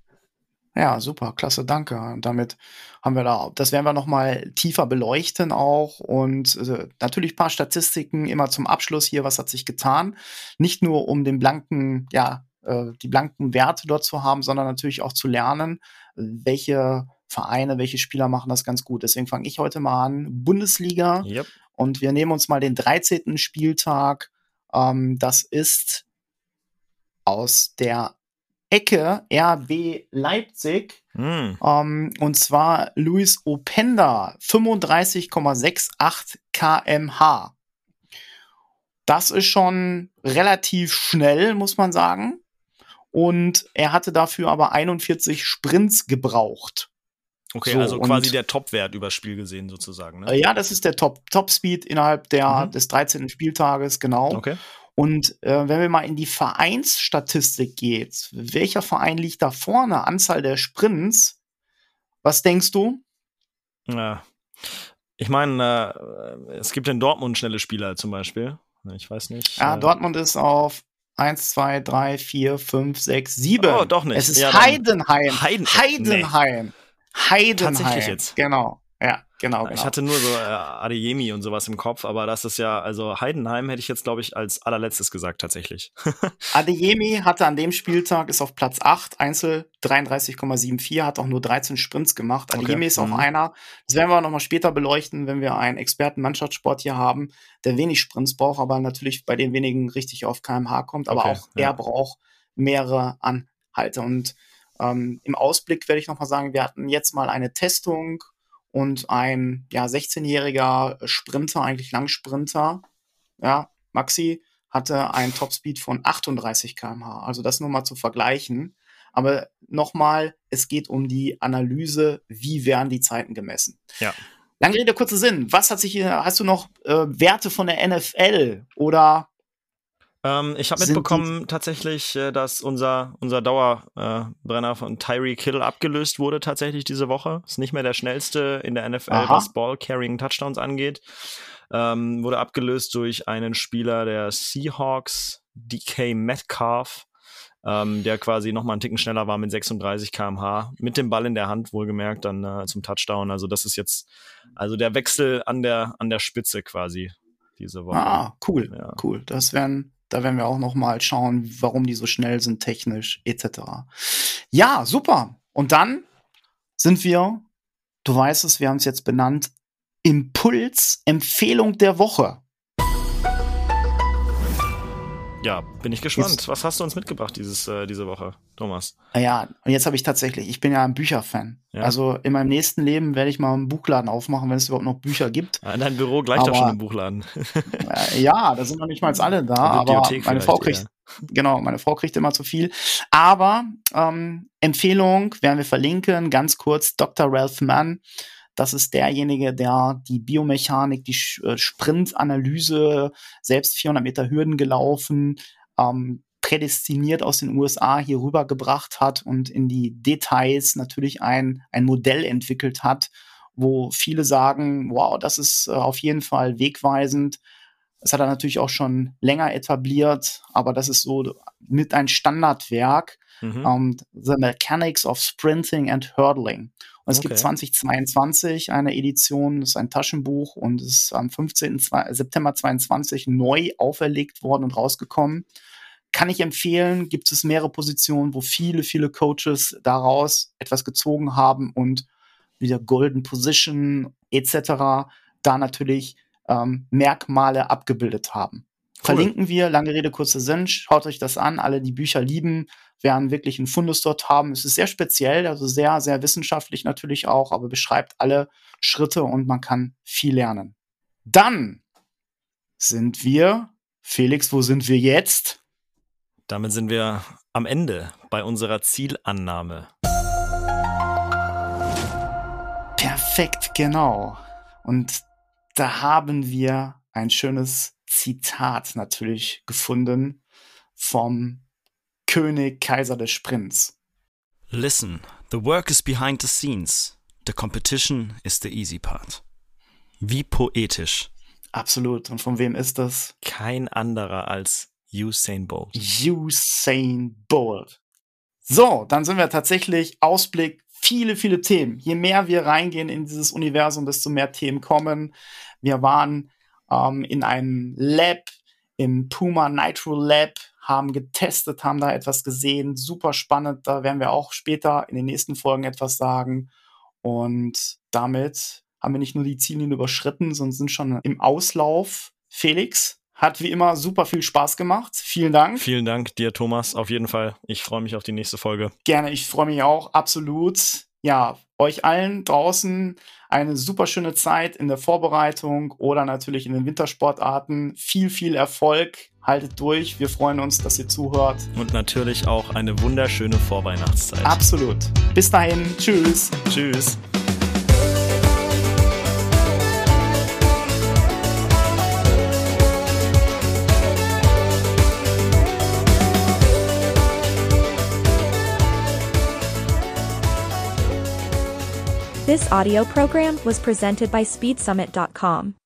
Ja, super, klasse, danke. Und damit haben wir da, das werden wir noch mal tiefer beleuchten auch und äh, natürlich ein paar Statistiken immer zum Abschluss hier, was hat sich getan. Nicht nur um den blanken, ja, äh, die blanken Werte dort zu haben, sondern natürlich auch zu lernen, welche Vereine, welche Spieler machen das ganz gut. Deswegen fange ich heute mal an. Bundesliga Yep. und wir nehmen uns mal den 13. Spieltag. Ähm, das ist aus der Ecke RB Leipzig. Hm. Ähm, und zwar Luis Openda, 35,68 kmh. Das ist schon relativ schnell, muss man sagen. Und er hatte dafür aber 41 Sprints gebraucht. Okay, So, also quasi und- der Topwert übers Spiel gesehen sozusagen. Äh, Ne? Ja, das ist der Top, Top Speed innerhalb der, Mhm. des 13. Spieltages, genau. Okay. Und äh, wenn wir mal in die Vereinsstatistik geht, welcher Verein liegt da vorne? Anzahl der Sprints. Was denkst du? Ja. Ich meine, äh, es gibt in Dortmund schnelle Spieler zum Beispiel. Ich weiß nicht. Ja, äh, Dortmund ist auf 1, 2, 3, 4, 5, 6, 7. Oh, doch nicht. Es ist Ja, Heidenheim. Heiden- Heidenheim. Heidenheim. Tatsächlich jetzt? Genau. Ja, genau. Ich genau. hatte nur so äh, Adeyemi und sowas im Kopf, aber das ist ja, also Heidenheim hätte ich jetzt, glaube ich, als allerletztes gesagt tatsächlich. Adeyemi hatte an dem Spieltag, ist auf Platz 8, Einzel 33,74, hat auch nur 13 Sprints gemacht. Okay. Adeyemi ist auch Mhm. einer, das werden wir noch mal später beleuchten, wenn wir einen Experten-Mannschaftssport hier haben, der wenig Sprints braucht, aber natürlich bei den wenigen richtig auf kmh kommt, aber Okay, auch ja. er braucht mehrere Anhalte. Und ähm, im Ausblick werde ich noch mal sagen, wir hatten jetzt mal eine Testung und ein ja, 16-jähriger Sprinter, eigentlich Langsprinter, ja, Maxi, hatte einen Topspeed von 38 km/h. Also das nur mal zu vergleichen. Aber nochmal, es geht um die Analyse, wie werden die Zeiten gemessen. Ja. Lange Rede, kurzer Sinn. Was hat sich hier, hast du noch äh, Werte von der NFL oder Ähm, ich habe mitbekommen tatsächlich, äh, dass unser, unser Dauerbrenner äh, von Tyreek Hill abgelöst wurde tatsächlich diese Woche. Ist nicht mehr der schnellste in der NFL, Aha. was Ball-Carrying Touchdowns angeht. Ähm, wurde abgelöst durch einen Spieler der Seahawks, DK Metcalf, ähm, der quasi noch mal einen Ticken schneller war mit 36 km/h, mit dem Ball in der Hand, wohlgemerkt, dann äh, zum Touchdown. Also das ist jetzt, also der Wechsel an der, an der Spitze quasi diese Woche. Ah, cool, Ja. cool. Das werden, da werden wir auch noch mal schauen, warum die so schnell sind, technisch etc. Ja, super. Und dann sind wir, du weißt es, wir haben es jetzt benannt, Impuls Empfehlung der Woche. Ja, bin ich gespannt. Jetzt- Was hast du uns mitgebracht dieses, äh, diese Woche, Thomas? Ja, und jetzt habe ich tatsächlich, ich bin ja ein Bücherfan. Ja. Also in meinem nächsten Leben werde ich mal einen Buchladen aufmachen, wenn es überhaupt noch Bücher gibt. In deinem Büro gleich doch Aber- schon im Buchladen. Äh, ja, da sind noch nicht mal alle da, aber meine Frau kriegt, genau, meine Frau kriegt immer zu viel. Aber ähm, Empfehlung werden wir verlinken, ganz kurz, Dr. Ralph Mann. Das ist derjenige, der die Biomechanik, die äh, Sprintanalyse, selbst 400 Meter Hürden gelaufen, ähm, prädestiniert aus den USA hier rübergebracht hat und in die Details natürlich ein, ein Modell entwickelt hat, wo viele sagen, wow, das ist äh, auf jeden Fall wegweisend. Das hat er natürlich auch schon länger etabliert, aber das ist so mit ein Standardwerk. Mhm. ähm, The Mechanics of Sprinting and Hurdling. Und es gibt Okay. 2022 eine Edition, das ist ein Taschenbuch und ist am 15. Zwe- September 22 neu auferlegt worden und rausgekommen. Kann ich empfehlen, gibt es mehrere Positionen, wo viele, viele Coaches daraus etwas gezogen haben und wieder Golden Position etc. da natürlich ähm, Merkmale abgebildet haben. Cool. Verlinken wir, lange Rede, kurzer Sinn. Schaut euch das an. Alle, die Bücher lieben, werden wirklich einen Fundus dort haben. Es ist sehr speziell, also sehr, sehr wissenschaftlich natürlich auch, aber beschreibt alle Schritte und man kann viel lernen. Dann sind wir, Felix, wo sind wir jetzt? Damit sind wir am Ende bei unserer Zielannahme. Perfekt, genau. Und da haben wir ein schönes Zitat natürlich gefunden vom König Kaiser des Sprints. Listen, the work is behind the scenes. The competition is the easy part. Wie poetisch. Absolut. Und von wem ist das? Kein anderer als Usain Bolt. Usain Bolt. So, dann sind wir tatsächlich Ausblick viele, viele Themen. Je mehr wir reingehen in dieses Universum, desto mehr Themen kommen. Wir waren ähm, in einem Lab, im Puma Nitro Lab, haben getestet, haben da etwas gesehen. Super spannend. Da werden wir auch später in den nächsten Folgen etwas sagen. Und damit haben wir nicht nur die Ziellinie überschritten, sondern sind schon im Auslauf. Felix, hat wie immer super viel Spaß gemacht. Vielen Dank. Vielen Dank dir, Thomas. Auf jeden Fall. Ich freue mich auf die nächste Folge. Gerne, ich freue mich auch. Absolut. Ja, euch allen draußen eine super schöne Zeit in der Vorbereitung oder natürlich in den Wintersportarten. Viel, viel Erfolg. Haltet durch. Wir freuen uns, dass ihr zuhört. Und natürlich auch eine wunderschöne Vorweihnachtszeit. Absolut. Bis dahin. Tschüss. Tschüss. This audio program was presented by SpeedSummit.com.